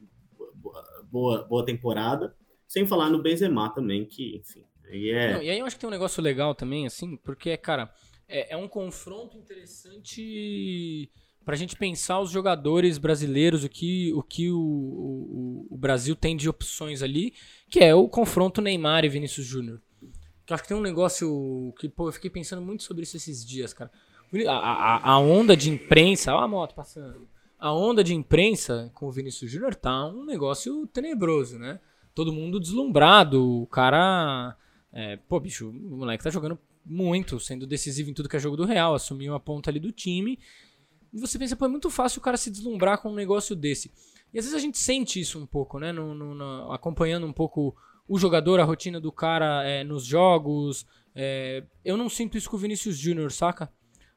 Speaker 2: boa, boa temporada. Sem falar no Benzema também, que, enfim. Aí é...
Speaker 1: Não, e aí eu acho que tem um negócio legal também, assim, porque, cara, é, é um confronto interessante para a gente pensar os jogadores brasileiros, o que o, que o, o, o, Brasil tem de opções ali, que é o confronto Neymar e Vinícius Júnior. Que acho que tem um negócio que, pô, eu fiquei pensando muito sobre isso esses dias, cara. A, a, a onda de imprensa, olha a moto passando. A onda de imprensa com o Vinícius Júnior tá um negócio tenebroso, né? Todo mundo deslumbrado, o cara. É, pô, bicho, o moleque tá jogando muito, sendo decisivo em tudo que é jogo do Real, assumiu a ponta ali do time. E você pensa, pô, é muito fácil o cara se deslumbrar com um negócio desse. E às vezes a gente sente isso um pouco, né? No, no, no, acompanhando um pouco o jogador, a rotina do cara é, nos jogos. É, eu não sinto isso com o Vinícius Júnior, saca?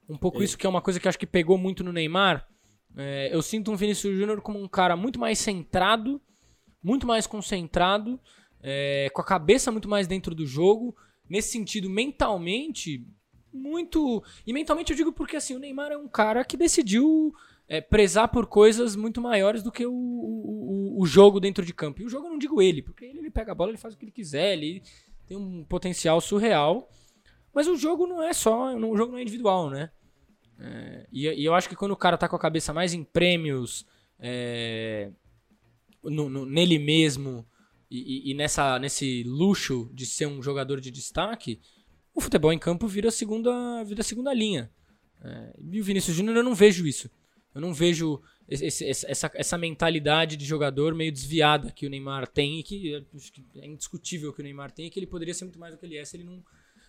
Speaker 1: Um pouco é. isso que é uma coisa que acho que pegou muito no Neymar. É, eu sinto um Vinícius Júnior como um cara muito mais centrado, muito mais concentrado, com a cabeça muito mais dentro do jogo. Nesse sentido, mentalmente, muito. E mentalmente eu digo porque assim, o Neymar é um cara que decidiu é, prezar por coisas muito maiores do que o, o, o, jogo dentro de campo. E o jogo eu não digo ele, porque ele, ele pega a bola, ele faz o que ele quiser, ele tem um potencial surreal. Mas o jogo não é só. O jogo não é individual, né? É, e, e, eu acho que quando o cara tá com a cabeça mais em prêmios, é, no, no, nele mesmo e, e, nessa, nesse luxo de ser um jogador de destaque, o futebol em campo vira a segunda, vira a segunda linha. É, e o Vinícius Júnior eu não vejo isso. Eu não vejo esse, essa, essa mentalidade de jogador meio desviada que o Neymar tem e que é indiscutível que o Neymar tem e que ele poderia ser muito mais do que ele é se ele não,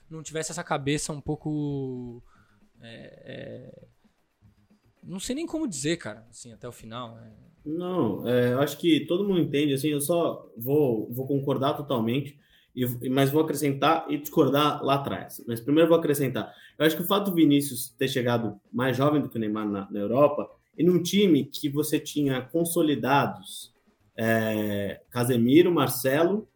Speaker 1: não tivesse essa cabeça um pouco. É, é, não sei nem como dizer, cara, assim, até o final. É.
Speaker 2: Não, é, acho que todo mundo entende, assim, eu só vou, vou concordar totalmente e, mas vou acrescentar e discordar lá atrás. Mas primeiro vou acrescentar. Eu acho que o fato do Vinícius ter chegado mais jovem do que o Neymar na, na Europa e num time que você tinha consolidados é, Casemiro, Marcelo,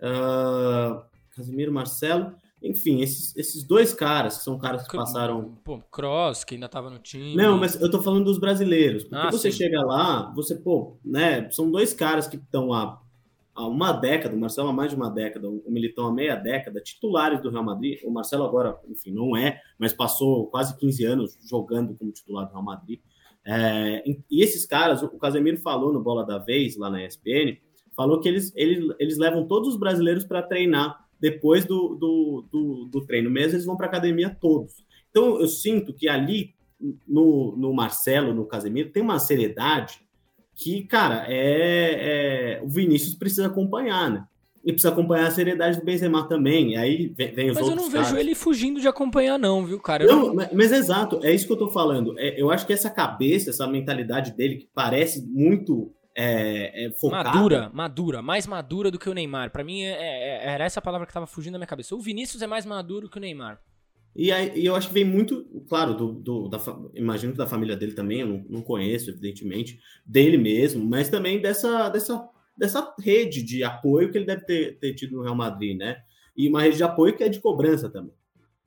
Speaker 2: uh, Casemiro, Marcelo, enfim, esses, esses dois caras que são caras que passaram.
Speaker 1: Pô, Cross, que ainda tava no time.
Speaker 2: Não, mas eu tô falando dos brasileiros. Porque ah, você sim. chega lá, você, pô, né? São dois caras que estão há há uma década, o Marcelo há mais de uma década, o Militão há meia década, titulares do Real Madrid. O Marcelo agora, enfim, não é, mas passou quase 15 anos jogando como titular do Real Madrid. É, e esses caras, o Casemiro falou no Bola da Vez, lá na ESPN, falou que eles, eles, eles levam todos os brasileiros para treinar depois do, do, do, do, treino mesmo, eles vão para academia todos. Então eu sinto que ali, no, no Marcelo, no Casemiro, tem uma seriedade que, cara, é, é, o Vinícius precisa acompanhar, né? E precisa acompanhar a seriedade do Benzema também. E aí vem, vem os
Speaker 1: mas
Speaker 2: outros. Mas
Speaker 1: eu não
Speaker 2: caras.
Speaker 1: vejo ele fugindo de acompanhar, não, viu, cara?
Speaker 2: Não, mas, mas, exato, é isso que eu tô falando. É, eu acho que essa cabeça, essa mentalidade dele, que parece muito é, é, focada.
Speaker 1: Madura, madura, mais madura do que o Neymar. Para mim, é, é, era essa palavra que tava fugindo da minha cabeça. O Vinícius é mais maduro que o Neymar.
Speaker 2: E, aí, eu acho que vem muito, claro, do, do da, imagino que da família dele também, eu não, não, conheço, evidentemente, dele mesmo, mas também dessa, dessa, dessa rede de apoio que ele deve ter, ter tido no Real Madrid, né? E uma rede de apoio que é de cobrança também,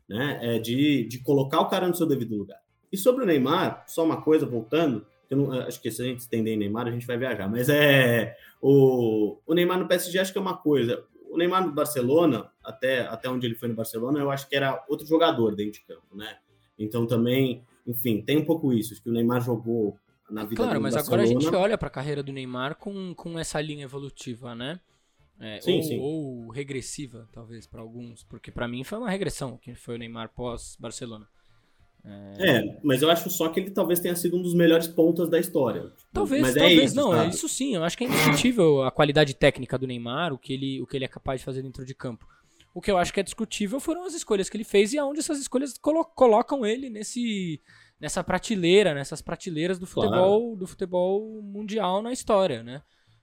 Speaker 2: né? É de, de colocar o cara no seu devido lugar. E sobre o Neymar, só uma coisa, voltando, eu não, acho que se a gente estender em Neymar, a gente vai viajar, mas é o, o Neymar no PSG acho que é uma coisa o Neymar no Barcelona, até, até onde ele foi no Barcelona, eu acho que era outro jogador dentro de campo, né? Então também, enfim, tem um pouco isso, acho que o Neymar jogou na vida
Speaker 1: Claro, mas Barcelona. agora a gente olha para a carreira do Neymar com, com essa linha evolutiva, né? É, sim, ou, sim. ou regressiva, talvez, para alguns, porque para mim foi uma regressão, que foi o Neymar pós-Barcelona.
Speaker 2: É... é... mas eu acho só que ele talvez tenha sido um dos melhores pontas da história.
Speaker 1: Talvez,
Speaker 2: mas
Speaker 1: é talvez é isso, não. Sabe? Isso sim, eu acho que é indiscutível a qualidade técnica do Neymar, o que, ele, o que ele é capaz de fazer dentro de campo. O que eu acho que é discutível foram as escolhas que ele fez e aonde essas escolhas colo colocam ele nesse, nessa prateleira, nessas prateleiras do futebol, claro. do futebol mundial na história, né?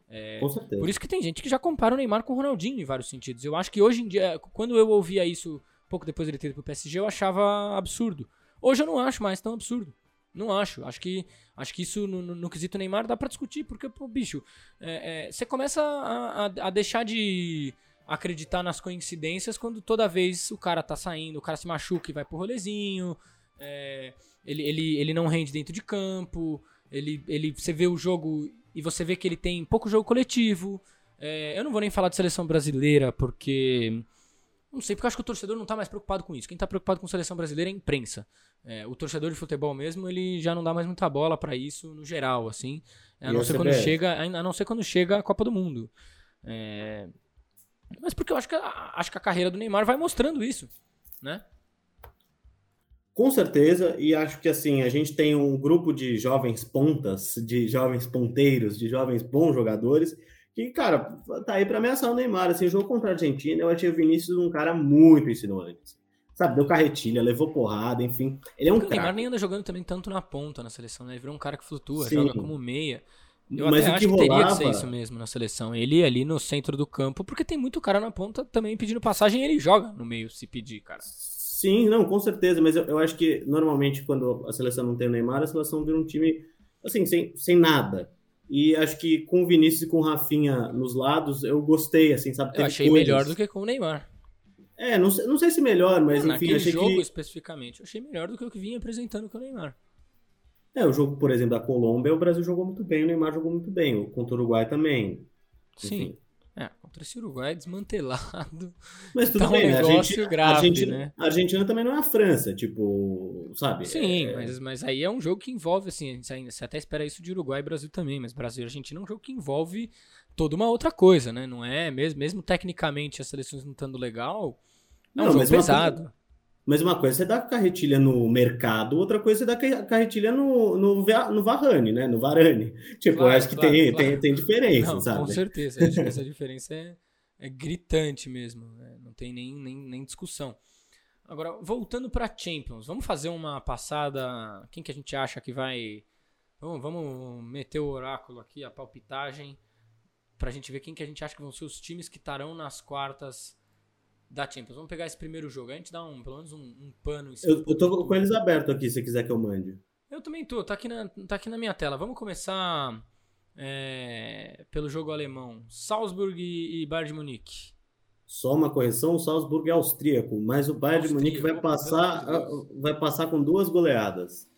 Speaker 2: É, com certeza.
Speaker 1: Por isso que tem gente que já compara o Neymar com o Ronaldinho em vários sentidos. Eu acho que hoje em dia, quando eu ouvia isso pouco depois dele ter ido pro PSG, eu achava absurdo. Hoje eu não acho mais tão absurdo. Não acho. Acho que, acho que isso no, no, no quesito Neymar dá para discutir, porque, pô, bicho, é, é, você começa a, a, a, deixar de acreditar nas coincidências quando toda vez o cara tá saindo, o cara se machuca e vai pro rolezinho, é, ele, ele, ele não rende dentro de campo. Ele, ele, você vê o jogo e você vê que ele tem pouco jogo coletivo. É, eu não vou nem falar de seleção brasileira, porque. Não sei, porque eu acho que o torcedor não tá mais preocupado com isso. Quem tá preocupado com seleção brasileira é a imprensa. É, o torcedor de futebol mesmo, ele já não dá mais muita bola para isso no geral, assim. A não, ser quando chega, a não ser quando chega a Copa do Mundo. É, mas porque eu acho que, acho que a carreira do Neymar vai mostrando isso, né?
Speaker 2: Com certeza, e acho que assim, a gente tem um grupo de jovens pontas, de jovens ponteiros, de jovens bons jogadores, que, cara, tá aí para ameaçar o Neymar. Assim, jogo contra a Argentina, eu achei o Vinícius um cara muito insinuante. Sabe, deu carretilha, levou porrada, enfim. Ele é um
Speaker 1: O Neymar nem anda jogando também tanto na ponta na seleção, né? Ele virou um cara que flutua, Sim. joga como meia. Eu Mas acho que, rolava... que teria que ser isso mesmo na seleção. Ele ali no centro do campo, porque tem muito cara na ponta também pedindo passagem e ele joga no meio se pedir, cara.
Speaker 2: Sim, não, com certeza, mas eu, eu acho que normalmente quando a seleção não tem o Neymar, a seleção vira um time assim, sem, sem nada. E acho que com o Vinícius e com o Rafinha nos lados, eu gostei, assim, sabe?
Speaker 1: Eu achei coisas. melhor do que com o Neymar.
Speaker 2: É, não sei, não sei se melhor, mas
Speaker 1: não,
Speaker 2: enfim, achei
Speaker 1: jogo
Speaker 2: que...
Speaker 1: especificamente, eu achei melhor do que o que vinha apresentando com o Neymar.
Speaker 2: É, o jogo, por exemplo, da Colômbia, o Brasil jogou muito bem, o Neymar jogou muito bem, o contra o Uruguai também.
Speaker 1: Sim. Enfim. É, contra esse Uruguai desmantelado. (laughs)
Speaker 2: Mas tudo tá bem, um a grave, Argentina, né? A Argentina também não é a França, tipo, sabe?
Speaker 1: Sim, é... mas, mas aí é um jogo que envolve, assim, você até espera isso de Uruguai e Brasil também, mas Brasil e Argentina é um jogo que envolve toda uma outra coisa, né? Não é, mesmo, mesmo tecnicamente as seleções não estando legal, é um não, jogo pesado. Coisa,
Speaker 2: mas uma coisa você dá carretilha no mercado, outra coisa é você dá carretilha no, no, no Varane, né? No Varane. (laughs) Tipo, claro, acho que claro, tem, claro. Tem, tem diferença,
Speaker 1: não,
Speaker 2: sabe?
Speaker 1: Com certeza. Essa diferença é, é gritante mesmo. Né? Não tem nem, nem, nem discussão. Agora, voltando para Champions, vamos fazer uma passada. Quem que a gente acha que vai. Vamos, vamos meter o oráculo aqui, a palpitagem, pra gente ver quem que a gente acha que vão ser os times que estarão nas quartas da Champions. Vamos pegar esse primeiro jogo. A gente dá um, pelo menos um, um pano.
Speaker 2: Eu, eu tô com eles abertos aqui, se quiser que eu mande.
Speaker 1: Eu também tô, tá aqui na, tá aqui na minha tela. Vamos começar é, pelo jogo alemão. Salzburg e, e Bayern de Munique.
Speaker 2: Só uma correção, o Salzburg é austríaco, mas o Bayern austríaco, de Munique vai passar, vai passar com duas goleadas.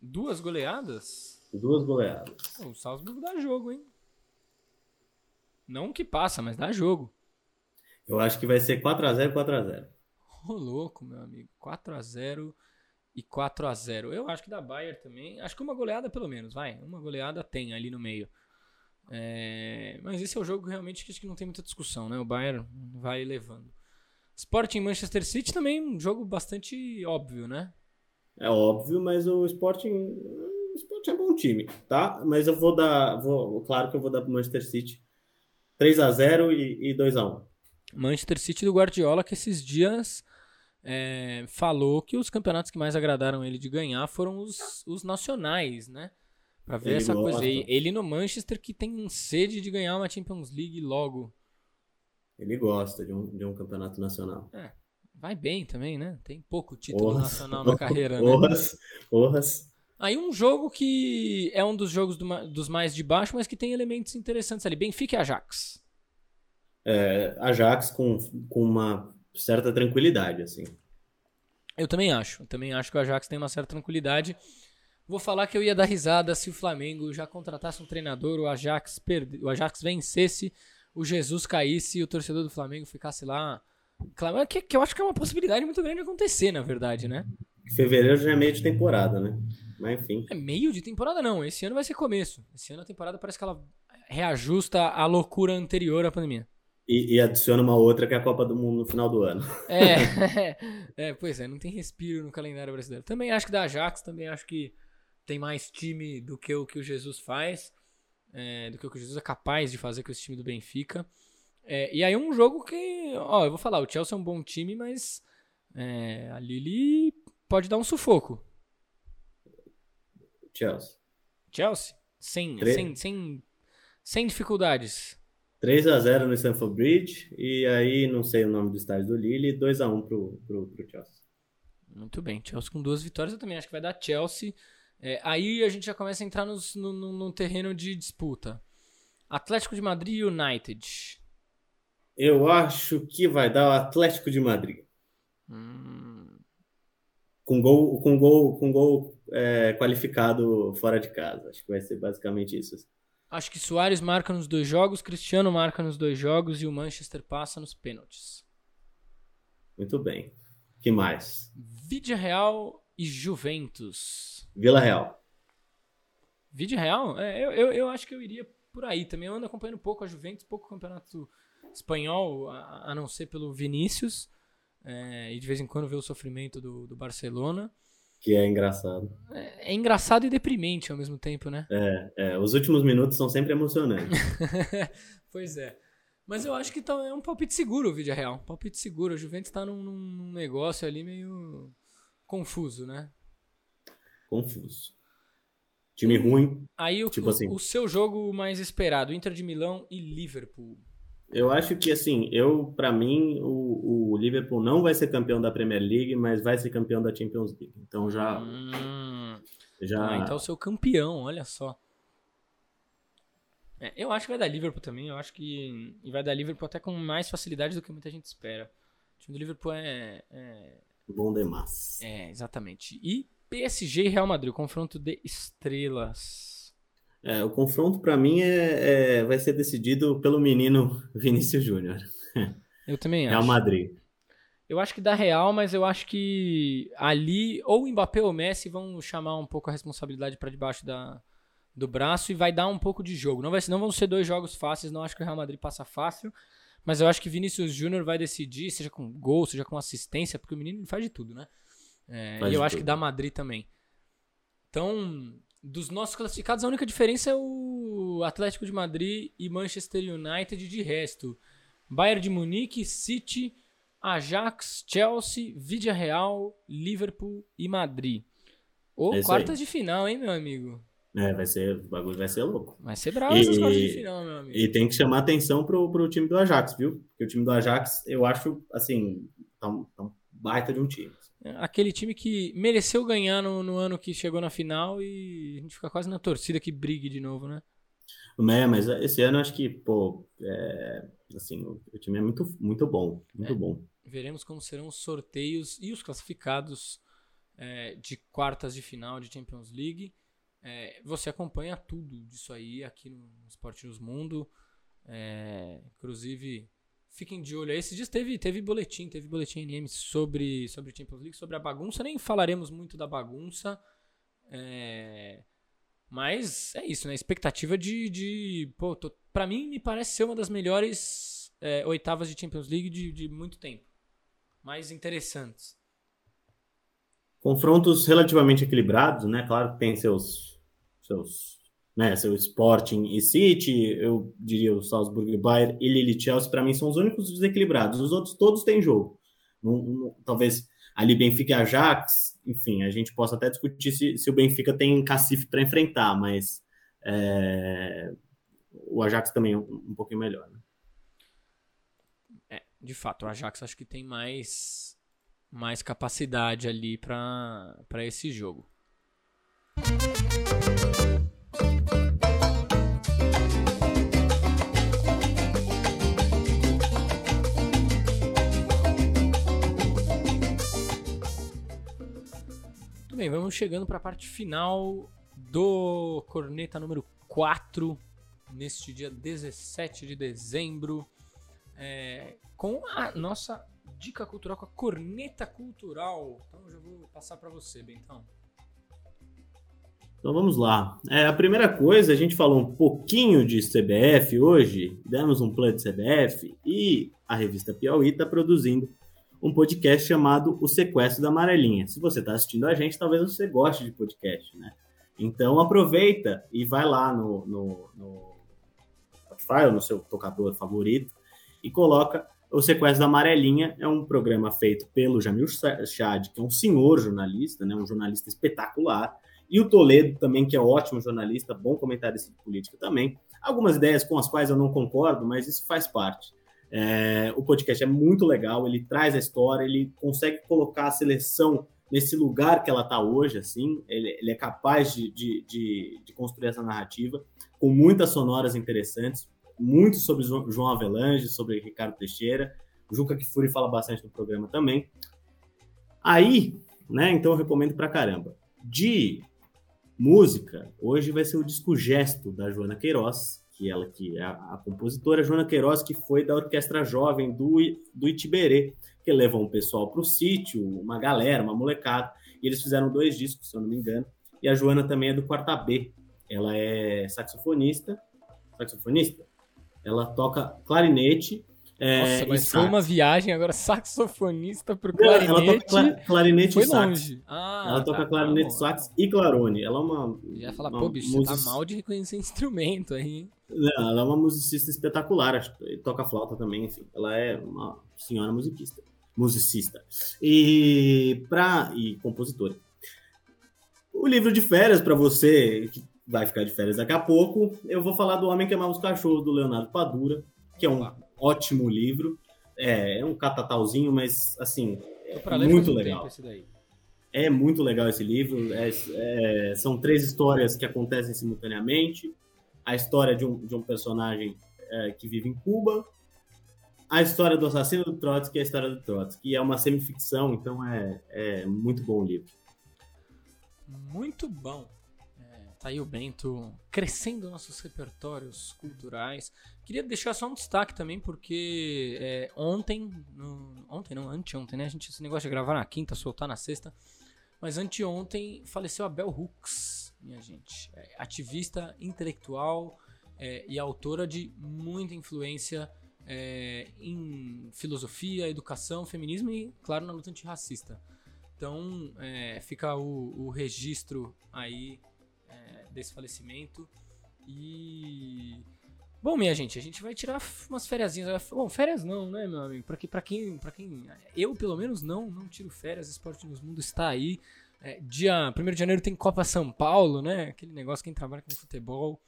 Speaker 1: Duas goleadas?
Speaker 2: Duas goleadas.
Speaker 1: O Salzburg dá jogo, hein? Não que passa, mas dá jogo.
Speaker 2: Eu acho que vai ser 4x0 4x0.
Speaker 1: Ô, louco, meu amigo. 4x0 e 4x0. Eu acho que da Bayern também. Acho que uma goleada pelo menos, vai. Uma goleada tem ali no meio. É... Mas esse é o jogo realmente que acho que não tem muita discussão, né? O Bayern vai levando. Sporting Manchester City também um jogo bastante óbvio, né?
Speaker 2: É óbvio, mas o Sporting, o Sporting é bom time, tá? Mas eu vou dar, vou, claro que eu vou dar pro Manchester City 3 a 0 e, e 2 a 1.
Speaker 1: Manchester City do Guardiola, que esses dias é, falou que os campeonatos que mais agradaram ele de ganhar foram os, os nacionais, né? Pra ver ele essa gosta. coisa aí. Ele no Manchester que tem sede de ganhar uma Champions League logo.
Speaker 2: Ele gosta de um, de um campeonato nacional.
Speaker 1: É, vai bem também, né? Tem pouco título Orras. nacional na carreira, né?
Speaker 2: Orras. Orras.
Speaker 1: Aí um jogo que é um dos jogos do, dos mais de baixo, mas que tem elementos interessantes ali. Benfica e Ajax
Speaker 2: é, Ajax com, com uma certa tranquilidade, assim.
Speaker 1: Eu também acho. Eu também acho que o Ajax tem uma certa tranquilidade. Vou falar que eu ia dar risada se o Flamengo já contratasse um treinador, o Ajax, perde... o Ajax vencesse, o Jesus caísse e o torcedor do Flamengo ficasse lá. Claro, que, que eu acho que é uma possibilidade muito grande de acontecer, na verdade, né?
Speaker 2: Fevereiro já é meio de temporada, né? Mas enfim.
Speaker 1: É meio de temporada, não. Esse ano vai ser começo. Esse ano a temporada parece que ela reajusta a loucura anterior à pandemia.
Speaker 2: E, e, adiciona uma outra que é a Copa do Mundo no final do ano. (laughs)
Speaker 1: É, é, pois é, não tem respiro no calendário brasileiro. Também acho que da Ajax, também acho que tem mais time do que o que o Jesus faz, é, do que o que o Jesus é capaz de fazer com esse time do Benfica. É, e aí um jogo que, ó, eu vou falar, o Chelsea é um bom time, mas é, a Lili pode dar um sufoco.
Speaker 2: Chelsea.
Speaker 1: Chelsea? Sem, sem, sem, sem dificuldades.
Speaker 2: 3 a 0 no Stamford Bridge e aí não sei o nome do estádio do Lille, 2 a 1 pro, pro, pro Chelsea.
Speaker 1: Muito bem, Chelsea com duas vitórias, eu também acho que vai dar Chelsea. É, aí a gente já começa a entrar nos, no, no, no, terreno de disputa. Atlético de Madrid e United.
Speaker 2: Eu acho que vai dar o Atlético de Madrid.
Speaker 1: Hum,
Speaker 2: com gol, com gol, com gol é, qualificado fora de casa. Acho que vai ser basicamente isso.
Speaker 1: Acho que Soares marca nos dois jogos, Cristiano marca nos dois jogos e o Manchester passa nos pênaltis.
Speaker 2: Muito bem. que mais?
Speaker 1: Vídea Real e Juventus.
Speaker 2: Vila Real.
Speaker 1: Vídea Real? É, eu, eu, eu acho que eu iria por aí também. Eu ando acompanhando pouco a Juventus, pouco o campeonato espanhol, a, a não ser pelo Vinícius. É, e de vez em quando ver o sofrimento do, do Barcelona.
Speaker 2: Que é engraçado.
Speaker 1: É, é, engraçado e deprimente ao mesmo tempo, né?
Speaker 2: É, é os últimos minutos são sempre emocionantes. (laughs)
Speaker 1: pois é. Mas eu acho que tá, é um palpite seguro o vídeo real. Um palpite seguro. A Juventus tá num, num negócio ali meio confuso, né?
Speaker 2: Confuso. Time ruim.
Speaker 1: Aí o, tipo o, assim. o seu jogo mais esperado, Inter de Milão e Liverpool.
Speaker 2: Eu acho que, assim, eu, para mim, o, o, Liverpool não vai ser campeão da Premier League, mas vai ser campeão da Champions League. Então já.
Speaker 1: Hum, já... Ah, então o seu campeão, olha só. É, eu acho que vai dar Liverpool também. Eu acho que. E vai dar Liverpool até com mais facilidade do que muita gente espera. O time do Liverpool é. é...
Speaker 2: Bom demais.
Speaker 1: É, exatamente. E PSG e Real Madrid, confronto de estrelas.
Speaker 2: É, o confronto para mim é, é, vai ser decidido pelo menino (laughs) Vinícius Júnior.
Speaker 1: Eu também
Speaker 2: acho. Real Madrid.
Speaker 1: Eu acho que dá Real, mas eu acho que ali ou o Mbappé ou o Messi vão chamar um pouco a responsabilidade para debaixo da, do braço e vai dar um pouco de jogo. Não, vai, não vão ser dois jogos fáceis, não acho que o Real Madrid passa fácil, mas eu acho que Vinícius Júnior vai decidir, seja com gol, seja com assistência, porque o menino faz de tudo, né? É, e eu acho tudo. que dá Madrid também. Então, dos nossos classificados, a única diferença é o Atlético de Madrid e Manchester United. De resto, Bayern de Munique, City, Ajax, Chelsea, Vidia Real, Liverpool e Madrid. Ou é quartas aí. de final, hein, meu amigo?
Speaker 2: É, vai ser, o bagulho vai ser louco.
Speaker 1: Vai ser bravo essas quartas de final, meu amigo.
Speaker 2: E tem que chamar atenção pro, pro time do Ajax, viu? Porque o time do Ajax, eu acho, assim, tá um, tá um baita de um time.
Speaker 1: Aquele time que mereceu ganhar no, no, ano que chegou na final e a gente fica quase na torcida que brigue de novo, né?
Speaker 2: É, mas esse ano acho que, pô, é, assim, o, o, time é muito, muito bom, muito é. bom.
Speaker 1: Veremos como serão os sorteios e os classificados é, de quartas de final de Champions League. É, você acompanha tudo disso aí aqui no Esporte News Mundo. É, inclusive, fiquem de olho. Esses dias teve, teve boletim, teve boletim NM sobre, sobre Champions League, sobre a bagunça. Nem falaremos muito da bagunça. É, mas é isso, né? Expectativa de. de pô, tô, pra mim, me parece ser uma das melhores é, oitavas de Champions League de, de muito tempo. Mais interessantes.
Speaker 2: Confrontos relativamente equilibrados, né? Claro que tem seus, seus né, seu Sporting e City, eu diria o Salzburg e Bayern e Lille Chelsea, para mim são os únicos desequilibrados. Os outros todos têm jogo. Não, não, talvez ali Benfica e Ajax, enfim, a gente possa até discutir se, se o Benfica tem cacife para enfrentar, mas é, o Ajax também é um, um pouquinho melhor. Né?
Speaker 1: É, de fato, o Ajax acho que tem mais, mais capacidade ali para esse jogo. Bem, vamos chegando para a parte final do Corneta número 4, neste dia 17 de dezembro, é, com a nossa dica cultural, com a Corneta Cultural. Então, já vou passar para você, Bentão.
Speaker 2: Então vamos lá. É, a primeira coisa, a gente falou um pouquinho de CBF hoje, demos um plano de CBF e a revista Piauí está produzindo um podcast chamado O Sequestro da Amarelinha. Se você está assistindo a gente, talvez você goste de podcast, né? Então aproveita e vai lá no, no, no Spotify ou no seu tocador favorito e coloca O Sequestro da Amarelinha. É um programa feito pelo Jamil Chad, que é um senhor jornalista, né? um jornalista espetacular. E o Toledo também, que é ótimo jornalista, bom comentarista de política também. Algumas ideias com as quais eu não concordo, mas isso faz parte. É, o podcast é muito legal, ele traz a história, ele consegue colocar a seleção nesse lugar que ela está hoje, assim, ele, ele é capaz de, de, de, de, construir essa narrativa com muitas sonoras interessantes, muito sobre João Avelange, sobre Ricardo Teixeira, Juca Kifuri fala bastante no programa também. Aí, né? Então eu recomendo pra caramba. De música, hoje vai ser o disco Gesto da Joana Queiroz, que ela que é a, a compositora Joana Queiroz, que foi da Orquestra Jovem do, do Itiberê, que levou um pessoal para o sítio, uma galera, uma molecada, e eles fizeram dois discos, se eu não me engano. E a Joana também é do Quarta B. Ela é saxofonista, saxofonista. Ela toca clarinete
Speaker 1: é, Nossa, mas foi uma viagem agora saxofonista pro
Speaker 2: clarinete. Ela, toca cla clarinete
Speaker 1: foi
Speaker 2: e sax.
Speaker 1: longe. Ah,
Speaker 2: ela toca tá, clarinete, tá sax e clarone. Ela é uma.
Speaker 1: Já ia falar, pô, bicho, music... você tá mal de reconhecer instrumento aí.
Speaker 2: Ela é uma musicista espetacular, toca flauta também, enfim. Ela é uma senhora musicista. Musicista. E, pra, e compositora. O livro de férias, para você que vai ficar de férias daqui a pouco, eu vou falar do Homem que Amava os Cachorros, do Leonardo Padura, que é um ótimo livro. É, é um catatauzinho, mas assim, é muito legal. É muito legal esse livro. É, é, são três histórias que acontecem simultaneamente. A história de um, de um personagem é, que vive em Cuba, a história do assassino do Trotsky e a história do Trotsky. É uma semificção, então é, é muito bom o livro.
Speaker 1: Muito bom. Tá aí o Bento crescendo nossos repertórios culturais. Queria deixar só um destaque também, porque é, ontem, no, ontem não, anteontem, né? A gente, esse negócio de gravar na quinta, soltar na sexta. Mas anteontem faleceu a Bell Hooks, minha gente. É, ativista intelectual é, e autora de muita influência é, em filosofia, educação, feminismo e, claro, na luta antirracista. Então, é, fica o, o registro aí desse falecimento. E. Bom, minha gente, a gente vai tirar umas férias. Bom, férias não, né, meu amigo? Pra, que, pra, quem, pra quem. Eu, pelo menos, não, não tiro férias. Esporte nos Mundo está aí. É, dia 1 de janeiro tem Copa São Paulo, né? Aquele negócio, quem trabalha com futebol.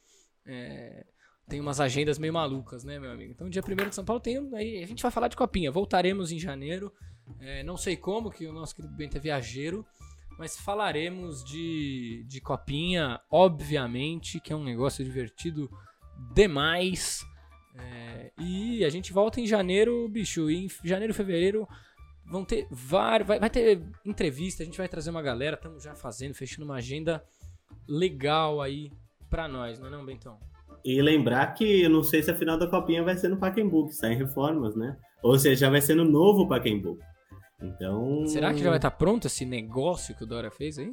Speaker 1: É, tem umas agendas meio malucas, né, meu amigo? Então, dia 1 de São Paulo tem. Aí a gente vai falar de copinha. Voltaremos em janeiro. É, não sei como, que o nosso querido Bento é viajeiro mas falaremos de, de copinha, obviamente, que é um negócio divertido demais. É, e a gente volta em janeiro, bicho. Em janeiro fevereiro vão ter vários. Vai, vai, ter entrevista, a gente vai trazer uma galera. Estamos já fazendo, fechando uma agenda legal aí pra nós, não é não, Bentão?
Speaker 2: E lembrar que eu não sei se a final da copinha vai ser no Pacaembu, que sai em reformas, né? Ou seja, já vai ser no novo Pacaembu. Então.
Speaker 1: Será que já vai estar pronto esse negócio que o Dora fez aí?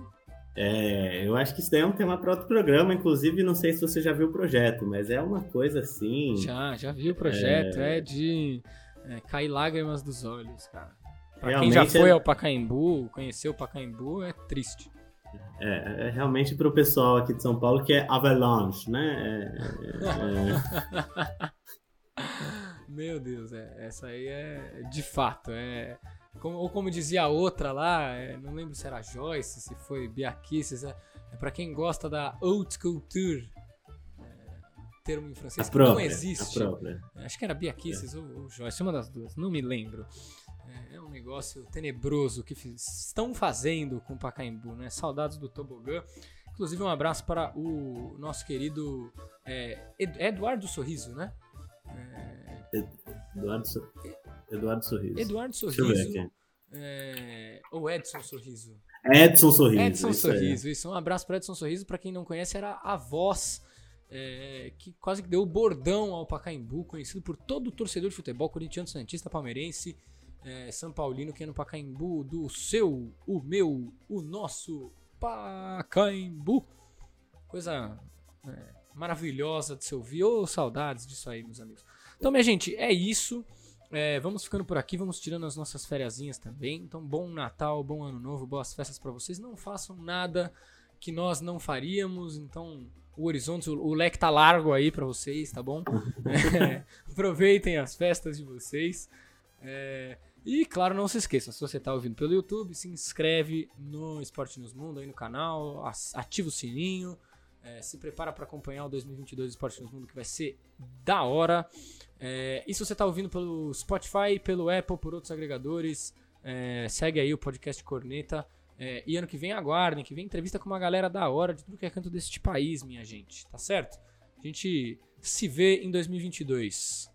Speaker 2: É, eu acho que isso daí é um tema para outro programa, inclusive não sei se você já viu o projeto, mas é uma coisa assim.
Speaker 1: Já, já vi o projeto, é, é de é, cair lágrimas dos olhos, cara. Pra realmente quem já foi é... ao Pacaembu, conheceu o Pacaembu, é triste.
Speaker 2: É, é realmente para o pessoal aqui de São Paulo que é avalanche, né?
Speaker 1: É, é, (laughs) Meu Deus, essa aí é de fato, é como, ou como dizia a outra lá, é, não lembro se era Joyce, se foi Biaquices, é, é para quem gosta da haute culture, é, termo em francês a que própria, não existe. É, acho que era Biaquices é. ou, ou, Joyce, uma das duas, não me lembro. É, é um negócio tenebroso que estão fazendo com o Pacaembu, né? Saudades do tobogã. Inclusive, um abraço para o nosso querido Eduardo Sorriso, né?
Speaker 2: Eduardo Sorriso. Eduardo Sorriso.
Speaker 1: Eduardo Sorriso. É... Ou Edson Sorriso.
Speaker 2: Edson Sorriso.
Speaker 1: Edson isso Sorriso, isso. Um abraço para Edson Sorriso. Para quem não conhece, era a voz é, que quase que deu o bordão ao Pacaembu, conhecido por todo o torcedor de futebol, corintiano, santista, palmeirense, é, São Paulino, que é no Pacaembu, do seu, o meu, o nosso Pacaembu. Coisa é, maravilhosa de se ouvir. Ô, oh, saudades disso aí, meus amigos. Então, minha gente, é isso. É, vamos ficando por aqui, vamos tirando as nossas férias também. Então, bom Natal, bom Ano Novo, boas festas para vocês. Não façam nada que nós não faríamos. Então, o horizonte, o, o leque tá largo aí para vocês, tá bom? (laughs) É, aproveitem as festas de vocês. É, e, claro, não se esqueça, se você tá ouvindo pelo YouTube, se inscreve no Esporte News Mundo aí no canal, ativa o sininho. É, se prepara para acompanhar o 2022 Esporte News Mundo que vai ser da hora. É, e se você está ouvindo pelo Spotify, pelo Apple, por outros agregadores, é, segue aí o podcast Corneta. É, e ano que vem aguardem, que vem entrevista com uma galera da hora de tudo que é canto deste país, minha gente. Tá certo? A gente se vê em 2022.